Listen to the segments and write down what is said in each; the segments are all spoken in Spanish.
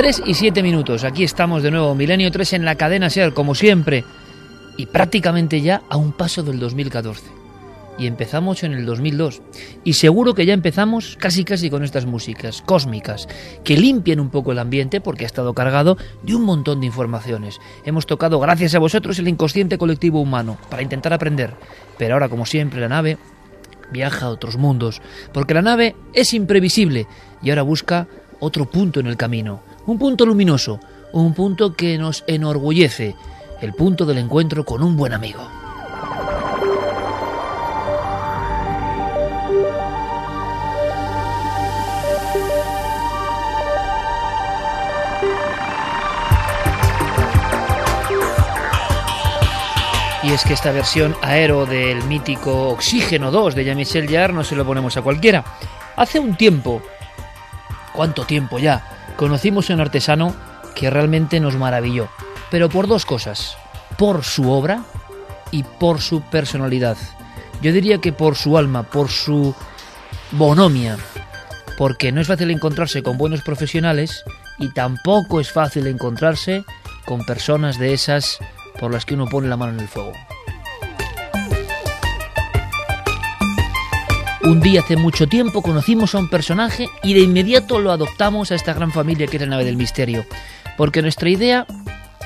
3 y 7 minutos. Aquí estamos de nuevo, Milenio 3 en la cadena SER, como siempre. Y prácticamente ya a un paso del 2014. Y empezamos en el 2002. Y seguro que ya empezamos casi casi con estas músicas cósmicas, que limpian un poco el ambiente porque ha estado cargado de un montón de informaciones. Hemos tocado, gracias a vosotros, el inconsciente colectivo humano, para intentar aprender. Pero ahora, como siempre, la nave viaja a otros mundos, porque la nave es imprevisible y ahora busca otro punto en el camino un punto luminoso, un punto que nos enorgullece, el punto del encuentro con un buen amigo. Y es que esta versión aero del mítico Oxígeno 2 de Jean-Michel Jarre no se lo ponemos a cualquiera. Hace un tiempo, ¿cuánto tiempo ya? Conocimos a un artesano que realmente nos maravilló, pero por dos cosas, por su obra y por su personalidad. Yo diría que por su alma, por su bonomia, porque no es fácil encontrarse con buenos profesionales y tampoco es fácil encontrarse con personas de esas por las que uno pone la mano en el fuego. Un día hace mucho tiempo conocimos a un personaje y de inmediato lo adoptamos a esta gran familia que es la nave del misterio. Porque nuestra idea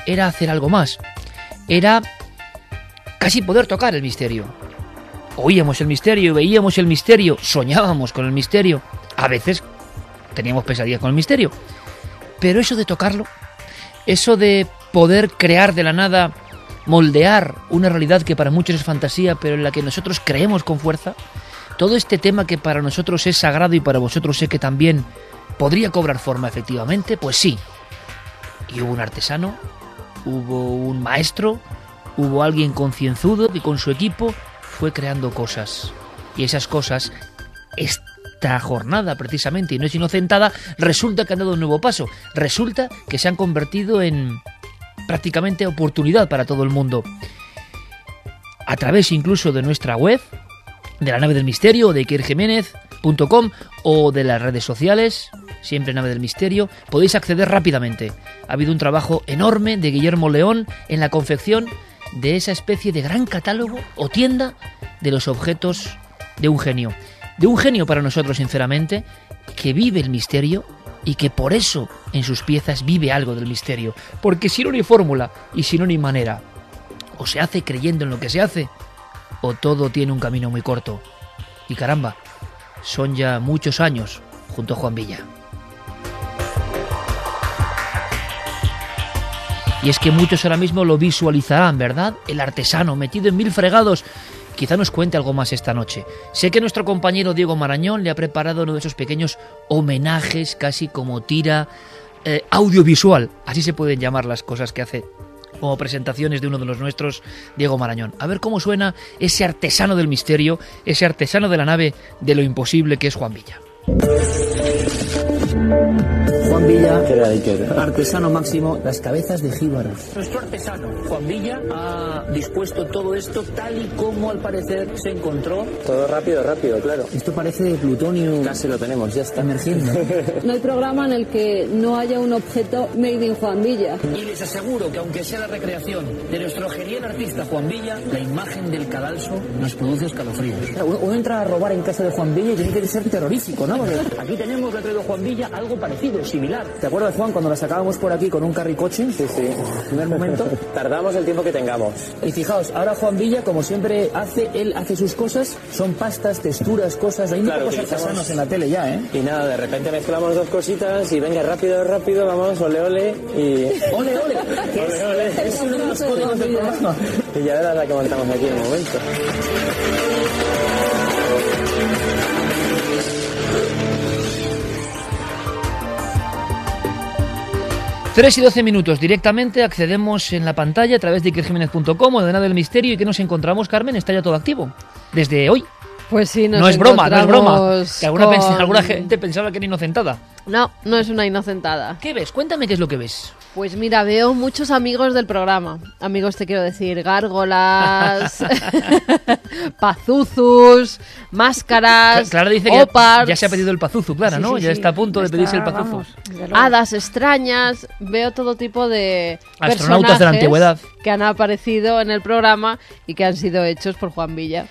era hacer algo más. Era casi poder tocar el misterio. Oíamos el misterio, veíamos el misterio, soñábamos con el misterio. A veces teníamos pesadillas con el misterio. Pero eso de tocarlo, eso de poder crear de la nada, moldear una realidad que para muchos es fantasía, pero en la que nosotros creemos con fuerza, todo este tema que para nosotros es sagrado y para vosotros sé que también podría cobrar forma efectivamente, pues sí. Y hubo un artesano, hubo un maestro, hubo alguien concienzudo que con su equipo fue creando cosas. Y esas cosas, esta jornada precisamente, y no es inocentada, resulta que han dado un nuevo paso. Resulta que se han convertido en prácticamente oportunidad para todo el mundo. A través incluso de nuestra web, de la nave del misterio, de ikerjiménez.com o de las redes sociales, siempre nave del misterio, podéis acceder rápidamente. Ha habido un trabajo enorme de Guillermo León en la confección de esa especie de gran catálogo o tienda de los objetos de un genio. De un genio para nosotros, sinceramente, que vive el misterio y que por eso en sus piezas vive algo del misterio. Porque si no hay fórmula y si no hay manera, o se hace creyendo en lo que se hace, o todo tiene un camino muy corto. Y caramba, son ya muchos años junto a Juan Villa. Y es que muchos ahora mismo lo visualizarán, ¿verdad? El artesano metido en mil fregados. Quizá nos cuente algo más esta noche. Sé que nuestro compañero Diego Marañón le ha preparado uno de esos pequeños homenajes, casi como tira eh, audiovisual. Así se pueden llamar las cosas que hace como presentaciones de uno de los nuestros, Diego Marañón. A ver cómo suena ese artesano del misterio, ese artesano de la nave de lo imposible que es Juan Villa. Juan Villa, artesano máximo, las cabezas de jíbaros. Nuestro artesano, Juan Villa, ha dispuesto todo esto tal y como al parecer se encontró. Todo rápido, rápido, claro. Esto parece plutonio. Casi lo tenemos, ya está emergiendo. no hay programa en el que no haya un objeto made in Juan Villa. Y les aseguro que aunque sea la recreación de nuestro genial artista Juan Villa, la imagen del cadalso nos produce escalofríos. Uno, entra a robar en casa de Juan Villa y tiene que ser terrorífico, ¿no? Porque aquí tenemos, le de Juan Villa, algo parecido, similar. ¿Te acuerdas, Juan, cuando la sacábamos por aquí con un carricoche? Sí, sí. primer momento. Tardamos el tiempo que tengamos. Y fijaos, ahora Juan Villa, como siempre hace, él hace sus cosas, son pastas, texturas, cosas. Hay claro, cosas artesanos en la tele ya, ¿eh? Y nada, de repente mezclamos dos cositas y venga, rápido, rápido, vamos, ole, ole y... ¡Ole, ole! ole, ole. Es uno de los códigos del programa. Y ya verás la que montamos aquí en un momento. 3 y 12 minutos directamente accedemos en la pantalla a través de ikerjiménez.com o de Nada del Misterio y que nos encontramos, Carmen, está ya todo activo. Desde hoy. Pues sí, nos no es broma, no es broma. Que alguna, con- pens- alguna gente pensaba que era inocentada. No, no es una inocentada. ¿Qué ves? Cuéntame qué es lo que ves. Pues mira, veo muchos amigos del programa. Amigos te quiero decir, gárgolas, pazuzus, máscaras, Clara dice que ya se ha pedido el pazuzu, Clara, Sí, ¿no? sí, ya sí. está a punto de pedirse el pazuzu. vamos, hadas extrañas. Veo todo tipo de Astronautas de la personajes antigüedad. que han aparecido en el programa y que han sido hechos por Juan Villa.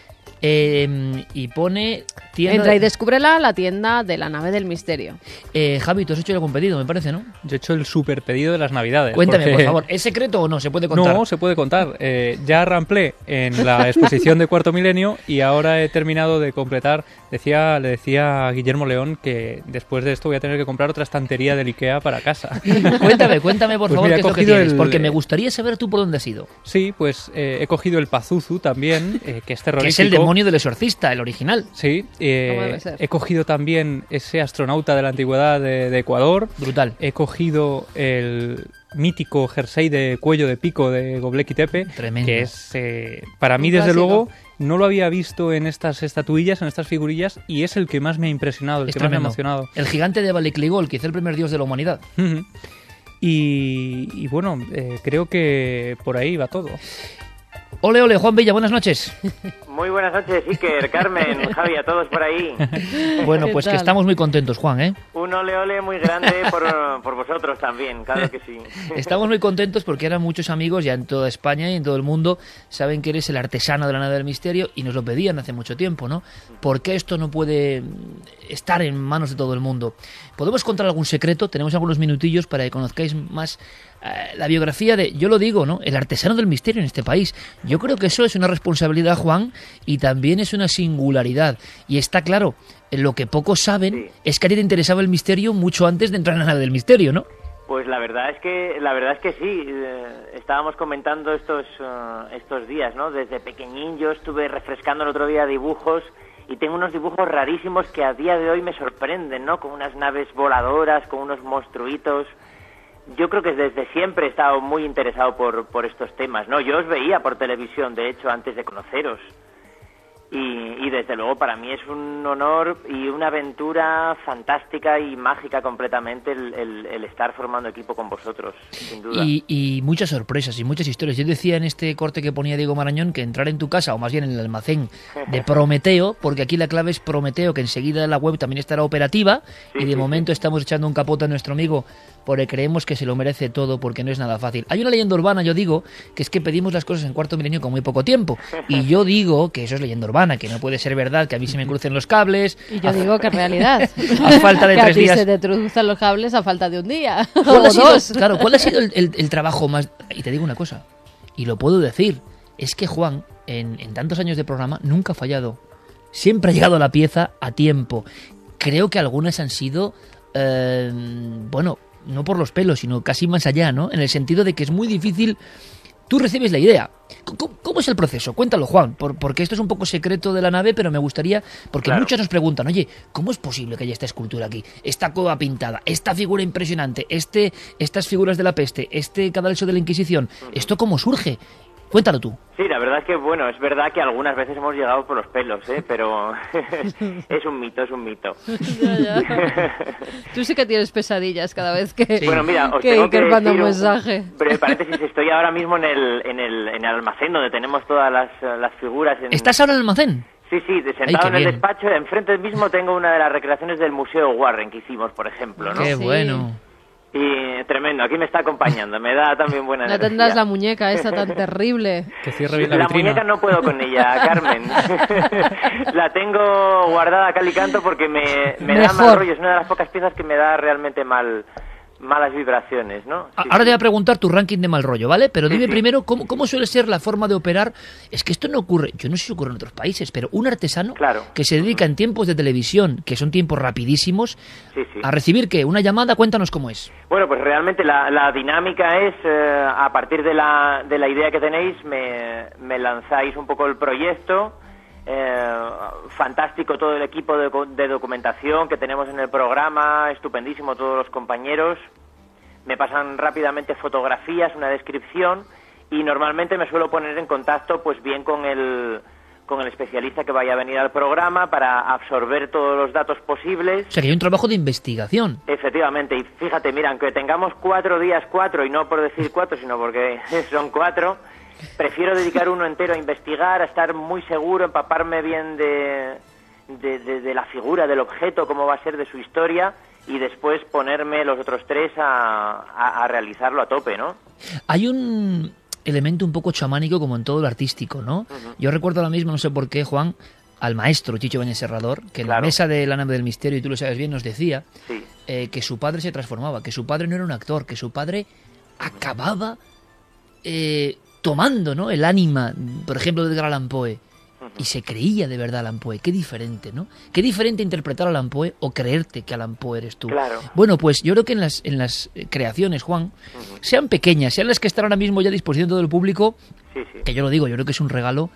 Eh, y pone... tienda Entra de- y descúbrela, la tienda de la nave del misterio. Eh, Javi, tú has hecho algún pedido, me parece, ¿no? Yo he hecho el super pedido de las navidades. Cuéntame, porque- por favor. ¿Es secreto o no? ¿Se puede contar? No, se puede contar. Eh, ya ramplé en la exposición de Cuarto Milenio y ahora he terminado de completar. Decía, le decía a Guillermo León que después de esto voy a tener que comprar otra estantería del Ikea para casa. cuéntame, cuéntame, por Pues favor, mira, qué es lo que cogido tienes. el- Porque me gustaría saber tú por dónde has ido. Sí, pues eh, he cogido el Pazuzu también, eh, que es Que terrorífico. es el demonio del exorcista, el original. Sí, eh, he cogido también ese astronauta de la antigüedad de, de Ecuador. Brutal. He cogido el mítico jersey de cuello de pico de Gobleki Tepe, Tremendo. que es, eh, para mí desde luego, no lo había visto en estas estatuillas, en estas figurillas, y es el que más me ha impresionado, el Es que más me ha emocionado. El gigante de Balecligol, quizá el primer dios de la humanidad. Y bueno, eh, creo que por ahí va todo. Ole, ole, Juan Bella, buenas noches. Muy buenas noches, Iker, Carmen, Javi, a todos por ahí. Bueno, ¿Qué pues que estamos muy contentos, Juan, ¿eh? Un ole ole muy grande por, por vosotros también, claro que sí. Estamos muy contentos porque ahora muchos amigos ya en toda España y en todo el mundo saben que eres el artesano de la nave del misterio y nos lo pedían hace mucho tiempo, ¿no? ¿Por qué esto no puede estar en manos de todo el mundo? ¿Podemos contar algún secreto? Tenemos algunos minutillos para que conozcáis más la biografía de, yo lo digo, ¿no? El artesano del misterio en este país. Yo creo que eso es una responsabilidad, Juan, y también es una singularidad. Y está claro, eh, lo que pocos saben es que a ti te interesaba el misterio mucho antes de entrar en la nave del misterio, ¿no? Pues la verdad es que la verdad es que sí. eh, estábamos comentando estos eh, estos días, ¿no? Desde pequeñín yo estuve refrescando el otro día dibujos y tengo unos dibujos rarísimos que a día de hoy me sorprenden, ¿no? Con unas naves voladoras, con unos monstruitos. Yo creo que desde siempre he estado muy interesado por, por estos temas, ¿no? Yo os veía por televisión, de hecho, antes de conoceros. Y, y desde luego para mí es un honor y una aventura fantástica y mágica completamente el, el- el estar formando equipo con vosotros, sin duda. Y, y muchas sorpresas y muchas historias. Yo decía en este corte que ponía Diego Marañón que entrar en tu casa, o más bien en el almacén de Prometeo, porque aquí la clave es Prometeo, que enseguida la web también estará operativa, y de momento estamos echando un capote a nuestro amigo porque creemos que se lo merece todo, porque no es nada fácil. Hay una leyenda urbana, yo digo, que es que pedimos las cosas en cuarto milenio con muy poco tiempo. Y yo digo que eso es leyenda urbana, que no puede ser verdad, que a mí se me crucen los cables. Y yo a- digo que es realidad. A falta de que a tres ti días. se te cruzan los cables a falta de un día. ¿Cuál o ha sido, dos. claro, ¿cuál ha sido el, el- el trabajo más...? Y te digo una cosa, y lo puedo decir, es que Juan, en, en tantos años de programa, nunca ha fallado. Siempre ha llegado a la pieza a tiempo. Creo que algunas han sido, eh, bueno, no por los pelos, sino casi más allá, ¿no? En el sentido de que es muy difícil... Tú recibes la idea. ¿Cómo, cómo es el proceso? Cuéntalo, Juan, por- porque esto es un poco secreto de la nave, pero me gustaría, porque Claro. muchos nos preguntan, oye, ¿cómo es posible que haya esta escultura aquí? Esta cueva pintada, esta figura impresionante, este, estas figuras de la peste, este cadalso de la Inquisición, ¿esto cómo surge? Cuéntalo tú. Sí, la verdad es que, bueno, es verdad que algunas veces hemos llegado por los pelos, ¿eh? Pero es un mito, es un mito. Ya, ya. Tú sí que tienes pesadillas cada vez que, Bueno, mira, os que tengo que Iker manda un decir mensaje. breve paréntesis, estoy ahora mismo en el, en el, en el almacén donde tenemos todas las, las figuras. En... ¿Estás ahora en el almacén? Sí, sí, Ay, sentado en el bien. despacho, enfrente mismo tengo una de las recreaciones del Museo Warren que hicimos, por ejemplo, ¿no? Qué Sí. bueno. Y tremendo, aquí me está acompañando, me da también buena No energía. tendrás la muñeca esa tan terrible. Que cierre bien la, La vitrina. muñeca no puedo con ella, Carmen. la tengo guardada a cal y canto porque me, me da mal rollo. Es una de las pocas piezas que me da realmente mal, malas vibraciones, ¿no? Sí, Ahora sí. te voy a preguntar tu ranking de mal rollo, ¿vale? Pero dime sí. primero cómo, cómo suele ser la forma de operar. Es que esto no ocurre, yo no sé si ocurre en otros países, pero un artesano Claro. que se dedica en tiempos de televisión, que son tiempos rapidísimos, a recibir que una llamada, cuéntanos cómo es. Bueno, pues realmente la, la dinámica es, eh, a partir de la, de la idea que tenéis, me, me lanzáis un poco el proyecto. Eh, fantástico todo el equipo de, documentación que tenemos en el programa, estupendísimo todos los compañeros. Me pasan rápidamente fotografías, una descripción y normalmente me suelo poner en contacto pues bien con el, con el especialista que vaya a venir al programa para absorber todos los datos posibles O sea que hay un trabajo de investigación. Efectivamente, y fíjate, mira, aunque tengamos cuatro días cuatro, y no por decir cuatro, sino porque son cuatro, prefiero dedicar uno entero a investigar, a estar muy seguro, empaparme bien de, de, de- de la figura, del objeto, cómo va a ser de su historia, y después ponerme los otros tres a, a- a realizarlo a tope, ¿no? Hay un elemento un poco chamánico como en todo lo artístico, ¿no? Yo recuerdo ahora mismo, no sé por qué, Juan, al maestro Chicho Bañez Serrador, que en la mesa de la nave del misterio, y tú lo sabes bien, nos decía Sí, eh, que su padre se transformaba, que su padre no era un actor, que su padre acababa eh, tomando ¿no? el ánima, por ejemplo, de Edgar Allan Poe, y se creía de verdad Allan Poe. Qué diferente, ¿no? Qué diferente interpretar a Allan Poe o creerte que Allan Poe eres tú. Claro. Bueno, pues yo creo que en las, en las eh, creaciones, Juan, sean pequeñas, sean las que están ahora mismo ya a disposición de todo el público, sí, sí. que yo lo digo, yo creo que es un regalo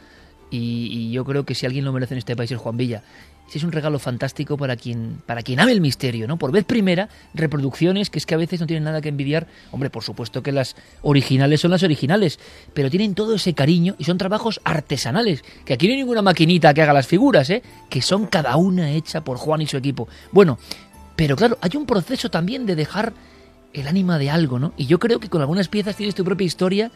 y, y yo creo que si alguien lo merece en este país es Juan Villa. Sí, es un regalo fantástico para quien, para quien ame el misterio, ¿no? Por vez primera, reproducciones que es que a veces no tienen nada que envidiar. Hombre, por supuesto que las originales son las originales, pero tienen todo ese cariño y son trabajos artesanales. Que aquí no hay ninguna maquinita que haga las figuras, ¿eh? Que son cada una hecha por Juan y su equipo. Bueno, pero claro, hay un proceso también de dejar el ánima de algo, ¿no? Y yo creo que con algunas piezas tienes tu propia historia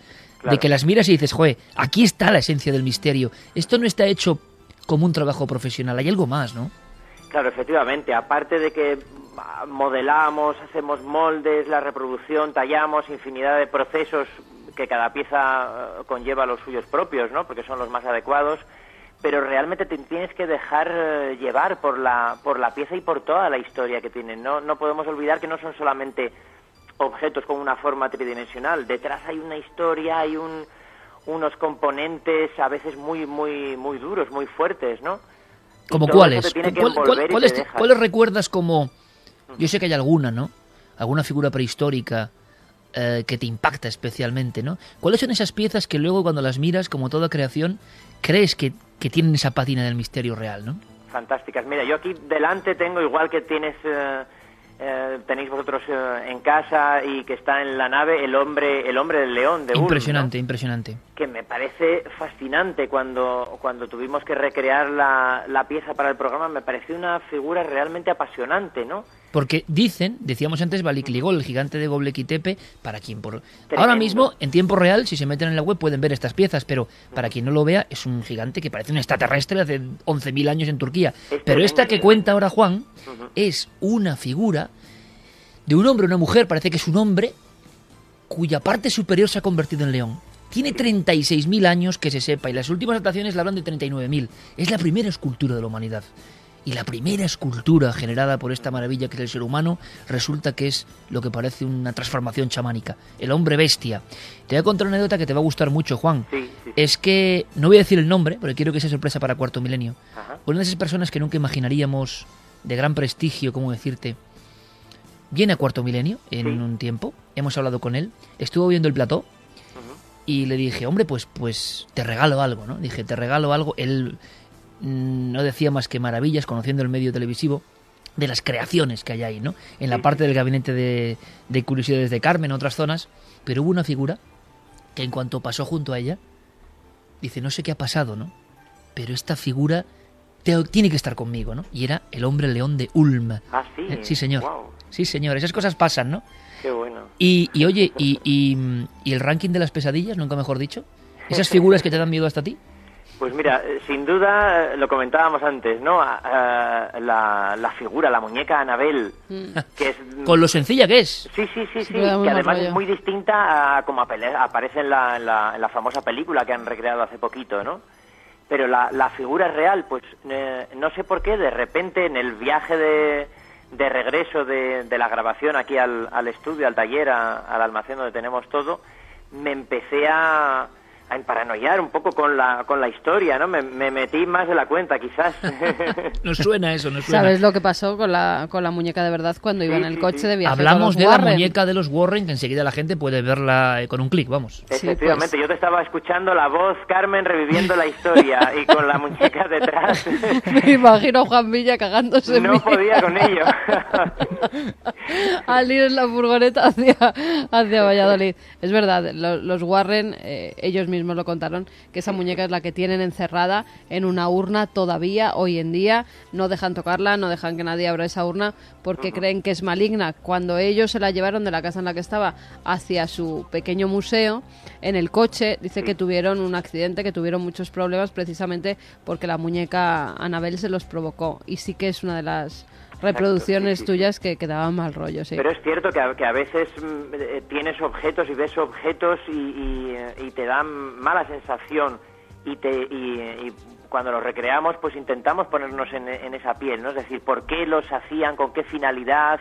de que las miras y dices, joder, aquí está la esencia del misterio. Esto no está hecho como un trabajo profesional, hay algo más, ¿no? Claro, efectivamente. Aparte de que modelamos, hacemos moldes, la reproducción, tallamos, infinidad de procesos que cada pieza eh, conlleva los suyos propios, ¿no? Porque son los más adecuados. Pero realmente te tienes que dejar eh, llevar por la, por la pieza y por toda la historia que tienen. No, no podemos olvidar que no son solamente objetos con una forma tridimensional. Detrás hay una historia, hay un, unos componentes a veces muy, muy, muy duros, muy fuertes, ¿no? ¿Como cuáles? ¿Cuál- cuál- y cuáles, cuáles recuerdas como... Yo sé que hay alguna, ¿no? Alguna figura prehistórica eh, que te impacta especialmente, ¿no? ¿Cuáles son esas piezas que luego cuando las miras, como toda creación, crees que, que tienen esa pátina del misterio real, ¿no? Fantásticas. Mira, yo aquí delante tengo, igual que tienes, eh, eh, tenéis vosotros eh, en casa y que está en la nave, el hombre, el hombre del león de Ulm, ¿no? Impresionante, impresionante. que me parece fascinante cuando, cuando tuvimos que recrear la, la pieza para el programa, me pareció una figura realmente apasionante, ¿no? Porque dicen, decíamos antes, Balikligol, el gigante de Göbekli Tepe, para quien por... Tremendo. Ahora mismo, en tiempo real, si se meten en la web pueden ver estas piezas, pero para quien no lo vea, es un gigante que parece un extraterrestre de hace 11.000 años en Turquía. Pero esta que cuenta ahora Juan es una figura de un hombre una mujer, parece que es un hombre, cuya parte superior se ha convertido en león. Tiene 36.000 años que se sepa y las últimas dataciones la hablan de 39.000. Es la primera escultura de la humanidad. Y la primera escultura generada por esta maravilla que es el ser humano resulta que es lo que parece una transformación chamánica. El hombre bestia. Te voy a contar una anécdota que te va a gustar mucho, Juan. Sí, sí, sí. Es que, no voy a decir el nombre, porque quiero que sea sorpresa para Cuarto Milenio. Ajá. Una de esas personas que nunca imaginaríamos de gran prestigio, ¿cómo decirte? Viene a Cuarto Milenio en Sí. un tiempo, hemos hablado con él, estuvo viendo el plató y le dije, hombre, pues, pues te regalo algo, ¿no? Dije, te regalo algo. Él no decía más que maravillas, conociendo el medio televisivo, de las creaciones que hay ahí, ¿no? En la parte del gabinete de, de curiosidades de Carmen, en otras zonas, pero hubo una figura que en cuanto pasó junto a ella, dice, no sé qué ha pasado, ¿no? Pero esta figura te- tiene que estar conmigo, ¿no? Y era el hombre león de Ulm. Ah, sí. Eh, Sí, señor. Sí, señor. Esas cosas pasan, ¿no? qué bueno. Y, y oye, y, y, y el ranking de las pesadillas, nunca mejor dicho? ¿Esas figuras que te dan miedo hasta ti? Pues mira, eh, sin duda, eh, lo comentábamos antes, ¿no? La, la figura, la muñeca Anabel, que es... Con lo sencilla que es. Sí, sí, sí, sí, que además rollo. es muy distinta a como aparece en la, en, la, en la famosa película que han recreado hace poquito, ¿no? Pero la, la figura real, pues eh, no sé por qué, de repente en el viaje de, de regreso de, de la grabación aquí al, al estudio, al taller, a- al almacén donde tenemos todo, me empecé a, a emparanoiar un poco con la, con la historia, ¿no? Me, me metí más de la cuenta, quizás. Nos suena eso, nos suena. ¿Sabes lo que pasó con la, con la muñeca de verdad cuando iba Sí, en el sí, coche sí. de viaje? Hablamos de la Warren? muñeca de los Warren, que enseguida la gente puede verla eh, con un clic, vamos. Sí, Efectivamente, pues. yo te estaba escuchando la voz, Carmen, reviviendo la historia y con la muñeca detrás. Me imagino a Juan Villa cagándose en no mí. podía con ello. al ir en la furgoneta hacia, hacia Valladolid. Es verdad, lo- los Warren, eh, ellos mismos lo contaron, que esa muñeca es la que tienen encerrada en una urna todavía, hoy en día. No dejan tocarla, no dejan que nadie abra esa urna porque creen que es maligna. Cuando ellos se la llevaron de la casa en la que estaba hacia su pequeño museo, en el coche, dice que tuvieron un accidente, que tuvieron muchos problemas precisamente porque la muñeca Anabel se los provocó. Y sí que es una de las reproducciones sí, sí, sí. tuyas que, que daban mal rollo, sí. Pero es cierto que a, que a veces mm, eh, tienes objetos y ves objetos y, y, eh, y te dan mala sensación y, te, y, y cuando los recreamos pues intentamos ponernos en, en esa piel, ¿no? Es decir, ¿por qué los hacían? ¿Con qué finalidad?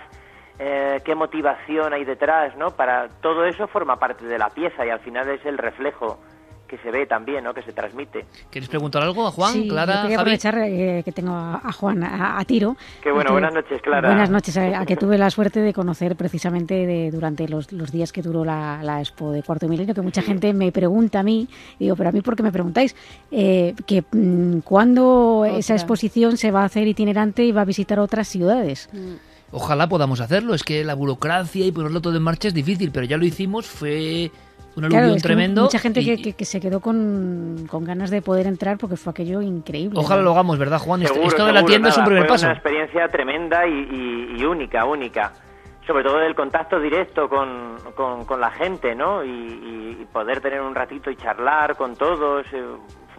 Eh, ¿Qué motivación hay detrás? ¿no? Para todo eso forma parte de la pieza y al final es el reflejo que se ve también, ¿no? Que se transmite. ¿Queréis preguntar algo a Juan, sí, Clara, yo quería Javi? aprovechar eh, que tengo a, a Juan a, a tiro. Qué bueno, buenas noches, Clara. Buenas noches, a, a que tuve la suerte de conocer precisamente de- durante los, los días que duró la, la expo de Cuarto Milenio, que mucha gente me pregunta a mí, y digo, pero a mí, ¿por qué me preguntáis? Eh, que mm, cuándo esa exposición se va a hacer itinerante y va a visitar otras ciudades. Ojalá podamos hacerlo. Es que la burocracia y ponerlo todo en marcha es difícil, pero ya lo hicimos. Fue un aluvión Claro, es que tremendo. mucha gente y- que, que- que se quedó con, con ganas de poder entrar porque fue aquello increíble. Ojalá ¿no? lo hagamos, ¿verdad, Juan? Esto- Seguro, Esto de la tienda es un nada, primer fue paso. una experiencia tremenda y, y- y única, única. Sobre todo el contacto directo con, con- con la gente, ¿no? Y, poder tener un ratito y charlar con todos.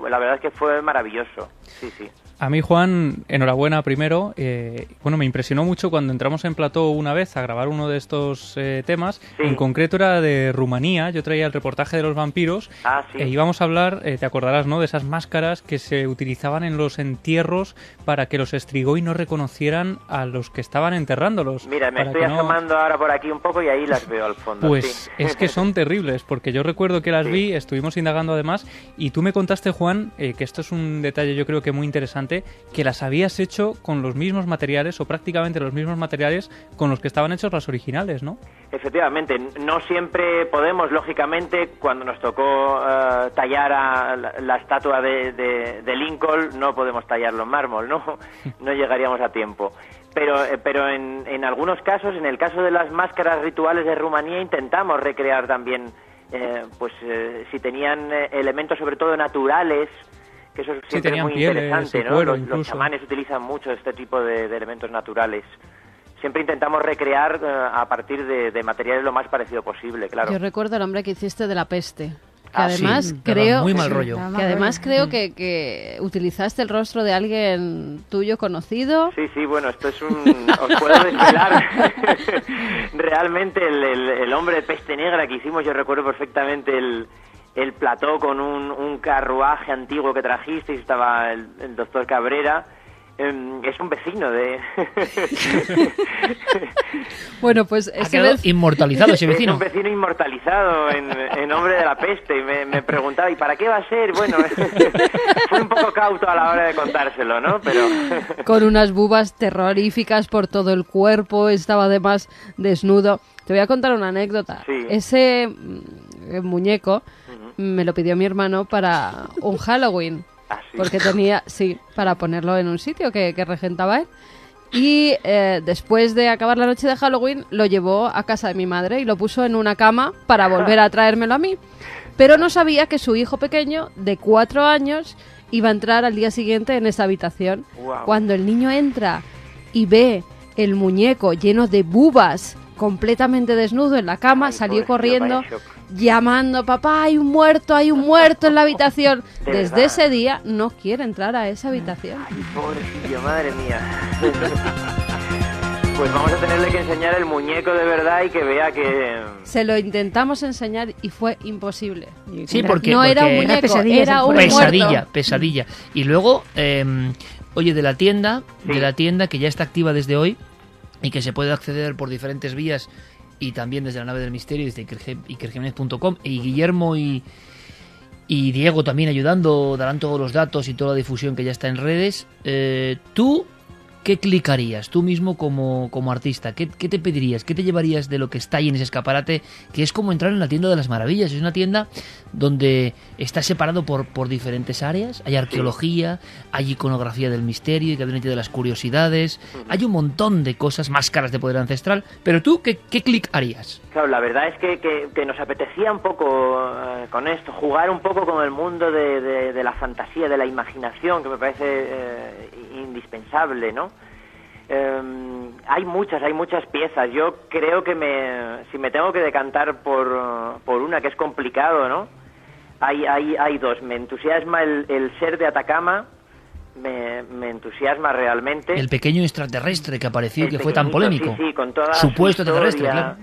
La verdad es que fue maravilloso. Sí, sí. A mí, Juan, enhorabuena primero. Eh, bueno, me impresionó mucho cuando entramos en plató una vez a grabar uno de estos eh, temas. Sí. En concreto era de Rumanía. Yo traía el reportaje de los vampiros. Ah, sí. E íbamos a hablar, eh, te acordarás, ¿no? De esas máscaras que se utilizaban en los entierros para que los Strigoi no reconocieran a los que estaban enterrándolos. Mira, me estoy no- asomando ahora por aquí un poco y ahí las veo al fondo. Pues sí. es que son terribles, porque yo recuerdo que las vi, estuvimos indagando además, y tú me contaste, Juan, eh, que esto es un detalle yo creo que muy interesante, que las habías hecho con los mismos materiales, o prácticamente los mismos materiales con los que estaban hechos las originales, ¿no? Efectivamente, no siempre podemos, lógicamente, cuando nos tocó eh, tallar a la, la estatua de, de- de Lincoln, no podemos tallarlo en mármol, ¿no? No llegaríamos a tiempo. Pero, eh, pero en, en algunos casos, en el caso de las máscaras rituales de Rumanía, intentamos recrear también, eh, pues eh, si tenían eh, elementos sobre todo naturales, que eso siempre es tenían muy pieles interesante, y ¿no? cuero los, chamanes utilizan mucho este tipo de, de elementos naturales. Siempre intentamos recrear eh, a partir de, de materiales lo más parecido posible, claro. Yo recuerdo el hombre que hiciste de la peste. Que Ah, sí, además daba creo muy mal Sí, rollo. que además creo que, que utilizaste el rostro de alguien tuyo conocido. Sí, sí, bueno, esto es un... Os puedo desvelar realmente el, el- el hombre de peste negra que hicimos, yo recuerdo perfectamente el, el plató con un, un carruaje antiguo que trajiste y estaba el, el doctor Cabrera. Em, es un vecino de... Bueno, pues Ha ese quedado vez- inmortalizado ese Es un vecino inmortalizado en, en nombre de la peste y me, me preguntaba, ¿y para qué va a ser? Bueno, fui un poco cauto a la hora de contárselo, ¿no? Pero... con unas bubas terroríficas por todo el cuerpo, estaba además desnudo. Te voy a contar una anécdota. Sí. Ese mm, muñeco me lo pidió mi hermano para un Halloween. Porque tenía, sí, para ponerlo en un sitio que, que regentaba él. Y eh, después de acabar la noche de Halloween, lo llevó a casa de mi madre y lo puso en una cama para volver a traérmelo a mí. Pero no sabía que su hijo pequeño, de cuatro años, iba a entrar al día siguiente en esa habitación. Cuando el niño entra y ve el muñeco lleno de bubas, completamente desnudo en la cama, Ay, salió corriendo. Llamando, papá, hay un muerto, hay un muerto en la habitación. De Desde verdad. ese día no quiere entrar a esa habitación. Pobrecillo, madre mía. Pues vamos a tenerle que enseñar el muñeco de verdad y que vea que... Se lo intentamos enseñar y fue imposible. Y Sí, porque- no era un muñeco, pesadillas era un pesadilla, muerto. y que se puede acceder por diferentes vías y también desde la nave del misterio, desde ikerjiménez.com y Guillermo y, y Diego también ayudando, darán todos los datos y toda la difusión que ya está en redes. Eh, ¿Tú qué clicarías tú mismo como, como artista? ¿Qué, qué te pedirías? ¿Qué te llevarías de lo que está ahí en ese escaparate? Que es como entrar en la tienda de las maravillas. Es una tienda donde está separado por, por diferentes áreas. Hay arqueología, hay iconografía del misterio, hay gabinete de las curiosidades. Hay un montón de cosas, máscaras de poder ancestral. Pero tú, ¿qué, qué clic harías? Claro, la verdad es que, que- que nos apetecía un poco eh, con esto, jugar un poco con el mundo de, de- de la fantasía, de la imaginación, que me parece eh, indispensable, ¿no? Eh, hay muchas, hay muchas piezas. Yo creo que me, si me tengo que decantar por, por una que es complicado, ¿no? Hay, hay, hay dos. Me entusiasma el, el ser de Atacama, me, me entusiasma realmente. El pequeño extraterrestre que apareció y que fue tan polémico. Sí, sí, con toda Supuesto su extraterrestre, claro.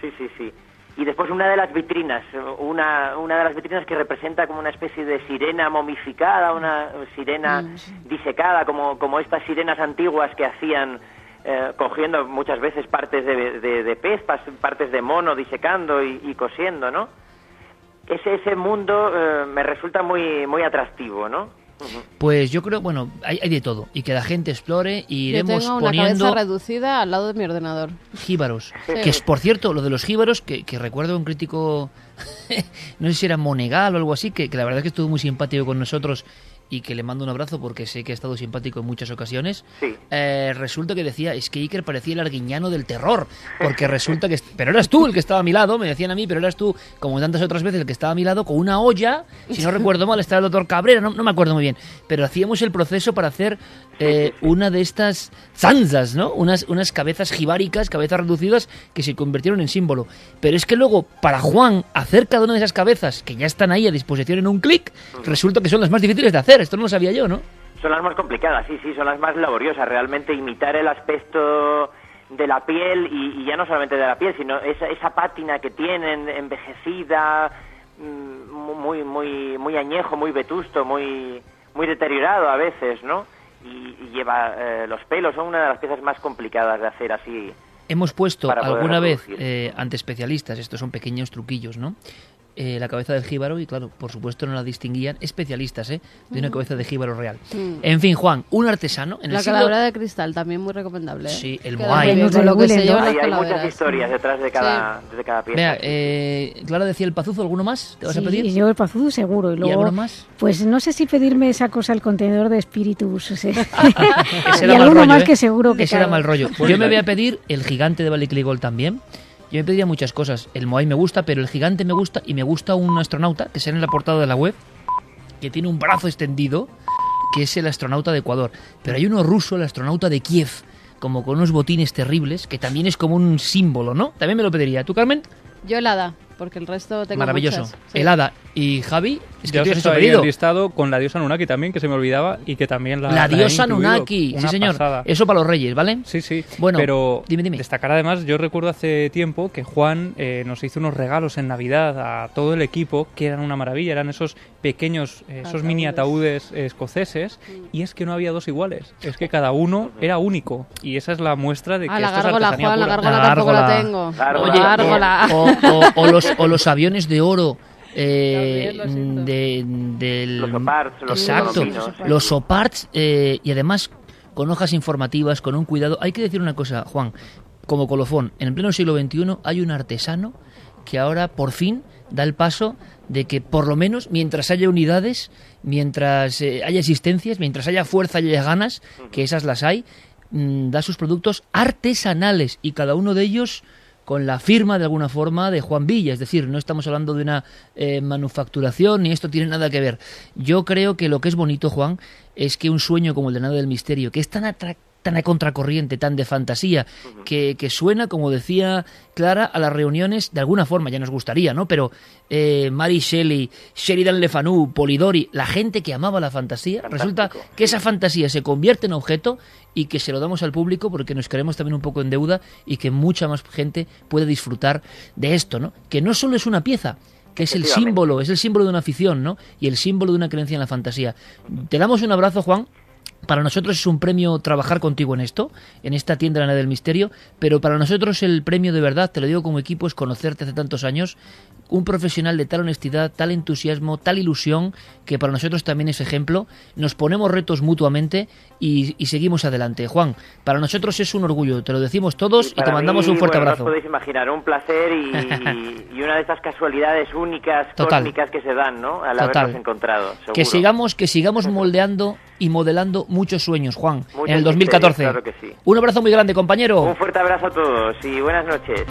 Sí, sí, sí. Y después una de las vitrinas, una, una de las vitrinas que representa como una especie de sirena momificada, una sirena disecada, como, como estas sirenas antiguas que hacían eh, cogiendo muchas veces partes de, de, de pez, partes de mono, disecando y, y cosiendo, ¿no? Ese, ese mundo eh, me resulta muy, muy atractivo, ¿no? Pues yo creo, bueno, hay, hay de todo. Y que la gente explore y Yo iremos tengo una poniendo cabeza reducida al lado de mi ordenador. jíbaros. Sí. Que es, por cierto, lo de los jíbaros, que, que recuerdo a un crítico, no sé si era Monegal o algo así, que, que la verdad es que estuvo muy simpático con nosotros y que le mando un abrazo porque sé que ha estado simpático en muchas ocasiones. Sí. Eh, resulta que decía, es que Iker parecía el arguiñano del terror, porque resulta que... Pero eras tú el que estaba a mi lado, me decían a mí, pero eras tú, como tantas otras veces, el que estaba a mi lado con una olla, si no recuerdo mal, estaba el doctor Cabrera, no, no me acuerdo muy bien, pero hacíamos el proceso para hacer eh, una de estas zanzas, ¿no? Unas, unas cabezas jibáricas, cabezas reducidas, que se convirtieron en símbolo. Pero es que luego, para Juan, hacer cada una de esas cabezas, que ya están ahí a disposición en un clic, resulta que son las más difíciles de hacer, esto no lo sabía yo, ¿no? Son las más complicadas, sí, sí, son las más laboriosas. Realmente imitar el aspecto de la piel y, y ya no solamente de la piel, sino esa, esa pátina que tienen envejecida, mm, muy, muy, muy añejo, muy vetusto, muy, muy deteriorado a veces, ¿no? Y, y lleva eh, los pelos, son una de las piezas más complicadas de hacer así. Hemos puesto alguna vez eh, ante especialistas, estos son pequeños truquillos, ¿no? Eh, la cabeza del jíbaro y claro, por supuesto no la distinguían especialistas, ¿eh? De una cabeza de jíbaro real. Mm. En fin, Juan, un artesano en el La siglo... calavera de cristal también muy recomendable. ¿eh? Sí, el Moai. Hay, hay muchas historias detrás de cada, de cada pieza. Eh, Clara decía el pazuzo, ¿alguno más? ¿Te vas a Sí, pedir? yo el pazuzu seguro. Y, luego, alguno más? Pues no sé si pedirme esa cosa, el contenedor de espíritus. ese. Ese y mal alguno rollo, más ¿eh? que seguro que Ese era mal rollo. Yo me voy a pedir el gigante de Balikligol también. Yo me pediría muchas cosas. El Moai me gusta, pero el gigante me gusta y me gusta un astronauta que sale en la portada de la web que tiene un brazo extendido, que es el astronauta de Ecuador. Pero hay uno ruso, el astronauta de Kiev, como con unos botines terribles, que también es como un símbolo, ¿no? También me lo pediría. ¿Tú, Carmen? Yo helada, porque el resto tengo Maravilloso. muchas. Sí. ¿Y Javi? Es que Ya os estoy ahí listado con la diosa Nunaki también, que se me olvidaba y que también la La diosa incluido. Nunaki. Sí, señor. pasada. Eso para los reyes, ¿vale? Sí, sí. Bueno, pero dime, dime. destacar además, yo recuerdo hace tiempo que Juan eh, nos hizo unos regalos en Navidad a todo el equipo que eran una maravilla, eran esos pequeños, eh, esos mini ataúdes escoceses y es que no había dos iguales, es que cada uno era único y esa es la muestra de que Ah, la esto gárgola, Juan, la pura. gárgola La tampoco la tengo. Gárgola. Oye, Gárgola. o, o- o los, o los aviones de oro. Eh, También, de, del- Los Oparts, los exacto. Los Oparts eh, y además con hojas informativas con un cuidado. Hay que decir una cosa Juan. Como colofón en el pleno siglo XXI hay un artesano que ahora por fin da el paso de que por lo menos mientras haya unidades mientras eh, haya existencias mientras haya fuerza y haya ganas que esas las hay mm, da sus productos artesanales y cada uno de ellos con la firma de alguna forma de Juan Villa, es decir, no estamos hablando de una eh, manufacturación ni esto tiene nada que ver. Yo creo que lo que es bonito, Juan, es que un sueño como el de Nada del Misterio, que es tan atra- tan a contracorriente, tan de fantasía, que, que suena, como decía Clara, a las reuniones, de alguna forma, ya nos gustaría, ¿no? Pero eh, Mary Shelley, Sheridan Le Fanu, Polidori, la gente que amaba la fantasía, resulta que esa fantasía se convierte en objeto y que se lo damos al público porque nos queremos también un poco en deuda y que mucha más gente puede disfrutar de esto, ¿no? Que no solo es una pieza, que es el símbolo, es el símbolo de una afición, ¿no? Y el símbolo de una creencia en la fantasía. Te damos un abrazo, Juan. Para nosotros es un premio trabajar contigo en esto, en esta tienda de la Nave del Misterio, pero para nosotros el premio de verdad, te lo digo como equipo, es conocerte hace tantos años, un profesional de tal honestidad, tal entusiasmo, tal ilusión, que para nosotros también es ejemplo. Nos ponemos retos mutuamente y, y seguimos adelante. Juan, para nosotros es un orgullo, te lo decimos todos y, te mandamos mí, un fuerte bueno, abrazo. No os podéis imaginar, un placer y, y una de estas casualidades únicas, Total. que se dan, ¿no? Al Total. habernos encontrado. Seguro. Que sigamos, que sigamos moldeando y modelando muchos sueños, Juan, Muchos en el 2014. misterios, claro que sí. Un abrazo muy grande, compañero. Un fuerte abrazo a todos y buenas noches.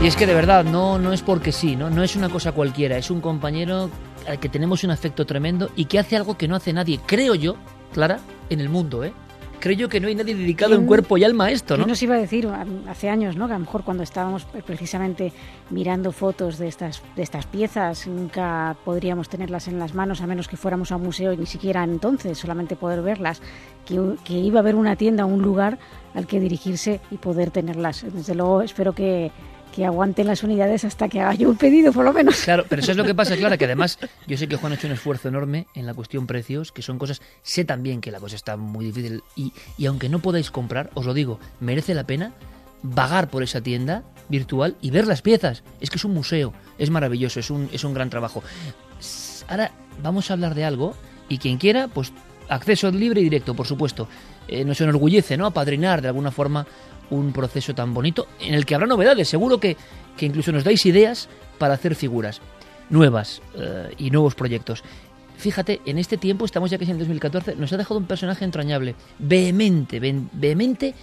Y es que de verdad, no, no es porque sí, ¿no? no es una cosa cualquiera, es un compañero al que tenemos un afecto tremendo y que hace algo que no hace nadie, creo yo, Clara, en el mundo, ¿eh? Creo yo que no hay nadie dedicado en ¿Quién- cuerpo y alma a esto, ¿Quién ¿no? nos iba a decir hace años, ¿no? Que a lo mejor cuando estábamos precisamente mirando fotos de estas, de estas piezas, nunca podríamos tenerlas en las manos a menos que fuéramos a un museo y ni siquiera entonces solamente poder verlas, que, que iba a haber una tienda, un lugar al que dirigirse y poder tenerlas. Desde luego espero que, que aguanten las unidades hasta que haga yo un pedido, por lo menos. Claro, pero eso es lo que pasa, Clara, que además yo sé que Juan ha hecho un esfuerzo enorme en la cuestión precios, que son cosas, sé también que la cosa está muy difícil y, y aunque no podáis comprar, os lo digo, merece la pena vagar por esa tienda virtual y ver las piezas. Es que es un museo, es maravilloso, es un, es un gran trabajo. Ahora vamos a hablar de algo y quien quiera, pues acceso libre y directo, por supuesto. Eh, nos enorgullece, ¿no? Apadrinar de alguna forma un proceso tan bonito en el que habrá novedades. Seguro que, que incluso nos dais ideas para hacer figuras nuevas eh, y nuevos proyectos. Fíjate, en este tiempo, estamos ya que es en el 2014, nos ha dejado un personaje entrañable, vehemente, ve- vehemente eh,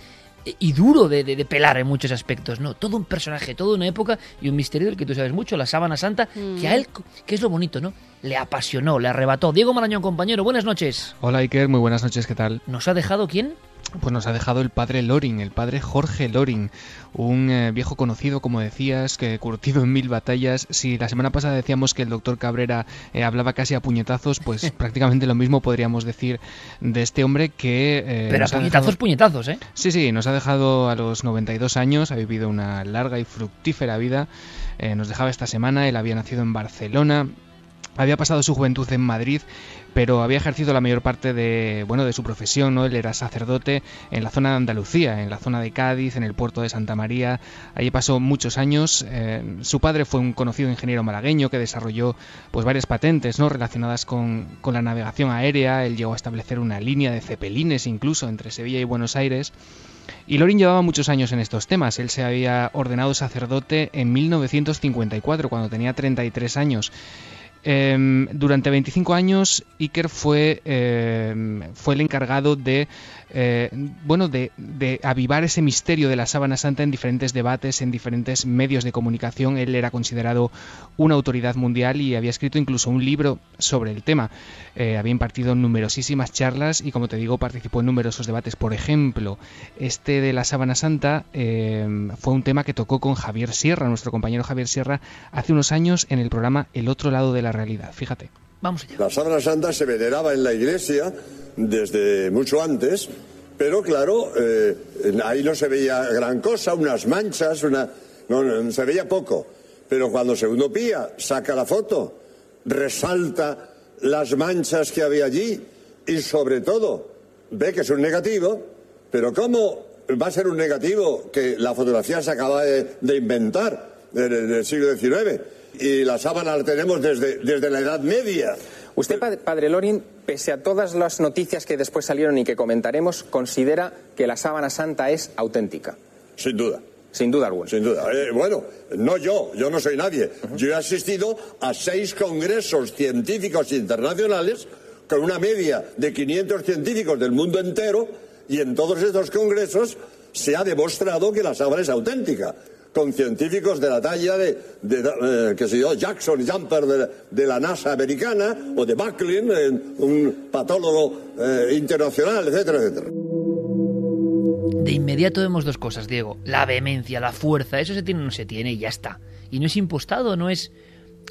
y duro de, de- de pelar en muchos aspectos, ¿no? Todo un personaje, toda una época y un misterio del que tú sabes mucho, la sábana santa, que a él, que es lo bonito, ¿no? Le apasionó, le arrebató. Diego Marañón, compañero, buenas noches. Hola Iker, muy buenas noches, ¿qué tal? ¿Nos ha dejado quién? Pues nos ha dejado el padre Loring, el padre Jorge Loring, un eh, viejo conocido, como decías, que curtido en mil batallas. Si la semana pasada decíamos que el doctor Cabrera eh, hablaba casi a puñetazos, pues prácticamente lo mismo podríamos decir de este hombre que... eh, Pero a puñetazos, dejado- puñetazos, ¿eh? Sí, sí, nos ha dejado a los 92 años, ha vivido una larga y fructífera vida. Eh, nos dejaba esta semana, él había nacido en Barcelona, había pasado su juventud en Madrid, pero había ejercido la mayor parte de, bueno, de su profesión, ¿no? Él era sacerdote en la zona de Andalucía, en la zona de Cádiz, en el puerto de Santa María. Allí pasó muchos años. Eh, su padre fue un conocido ingeniero malagueño que desarrolló pues varias patentes, ¿no? relacionadas con, con la navegación aérea. Él llegó a establecer una línea de cepelines incluso entre Sevilla y Buenos Aires. Y Lorin llevaba muchos años en estos temas. Él se había ordenado sacerdote en 1954, cuando tenía 33 años. Em, durante 25 años Iker fue, em, fue el encargado de eh, bueno de, de avivar ese misterio de la sábana santa en diferentes debates, en diferentes medios de comunicación. Él era considerado una autoridad mundial y había escrito incluso un libro sobre el tema. Eh, había impartido numerosísimas charlas y como te digo participó en numerosos debates. Por ejemplo, este de la sábana santa em, fue un tema que tocó con Javier Sierra, nuestro compañero Javier Sierra, hace unos años en el programa El otro lado de la realidad. Fíjate. Vamos allá. La sábana santa se veneraba en la iglesia desde mucho antes, pero claro, eh, ahí no se veía gran cosa, unas manchas, una, no, no, se veía poco. Pero cuando Segundo Pía saca la foto, resalta las manchas que había allí y sobre todo ve que es un negativo, pero ¿cómo va a ser un negativo que la fotografía se acaba de, inventar en el siglo XIX y la sábana la tenemos desde, desde la Edad Media? Usted, pad- padre Lorin, pese a todas las noticias que después salieron y que comentaremos, considera que la sábana santa es auténtica. Sin duda. Sin duda alguna. Sin duda. Eh, bueno, no yo, yo no soy nadie. Yo he asistido a seis congresos científicos internacionales con una media de 500 científicos del mundo entero y en todos estos congresos se ha demostrado que la sábana es auténtica. Con científicos de la talla de, de, eh, qué sé yo, Jackson Jumper de, de la NASA americana o de Bucklin, eh, un patólogo eh, internacional, etcétera, etcétera. De inmediato vemos dos cosas, Diego. La vehemencia, la fuerza, eso se tiene o no se tiene y ya está. Y no es impostado, no es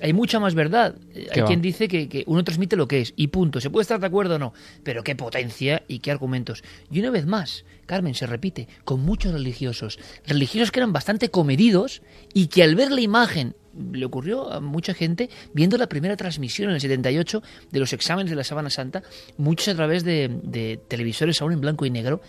hay mucha más verdad. Eh, ¿Qué Hay va? quien dice que, que uno transmite lo que es y punto. Se puede estar de acuerdo o no, pero qué potencia y qué argumentos. Y una vez más, Carmen, se repite, con muchos religiosos. Religiosos que eran bastante comedidos y que al ver la imagen, le ocurrió a mucha gente viendo la primera transmisión en el 78 de los exámenes de la Sábana Santa, muchos a través de, de televisores aún en blanco y negro,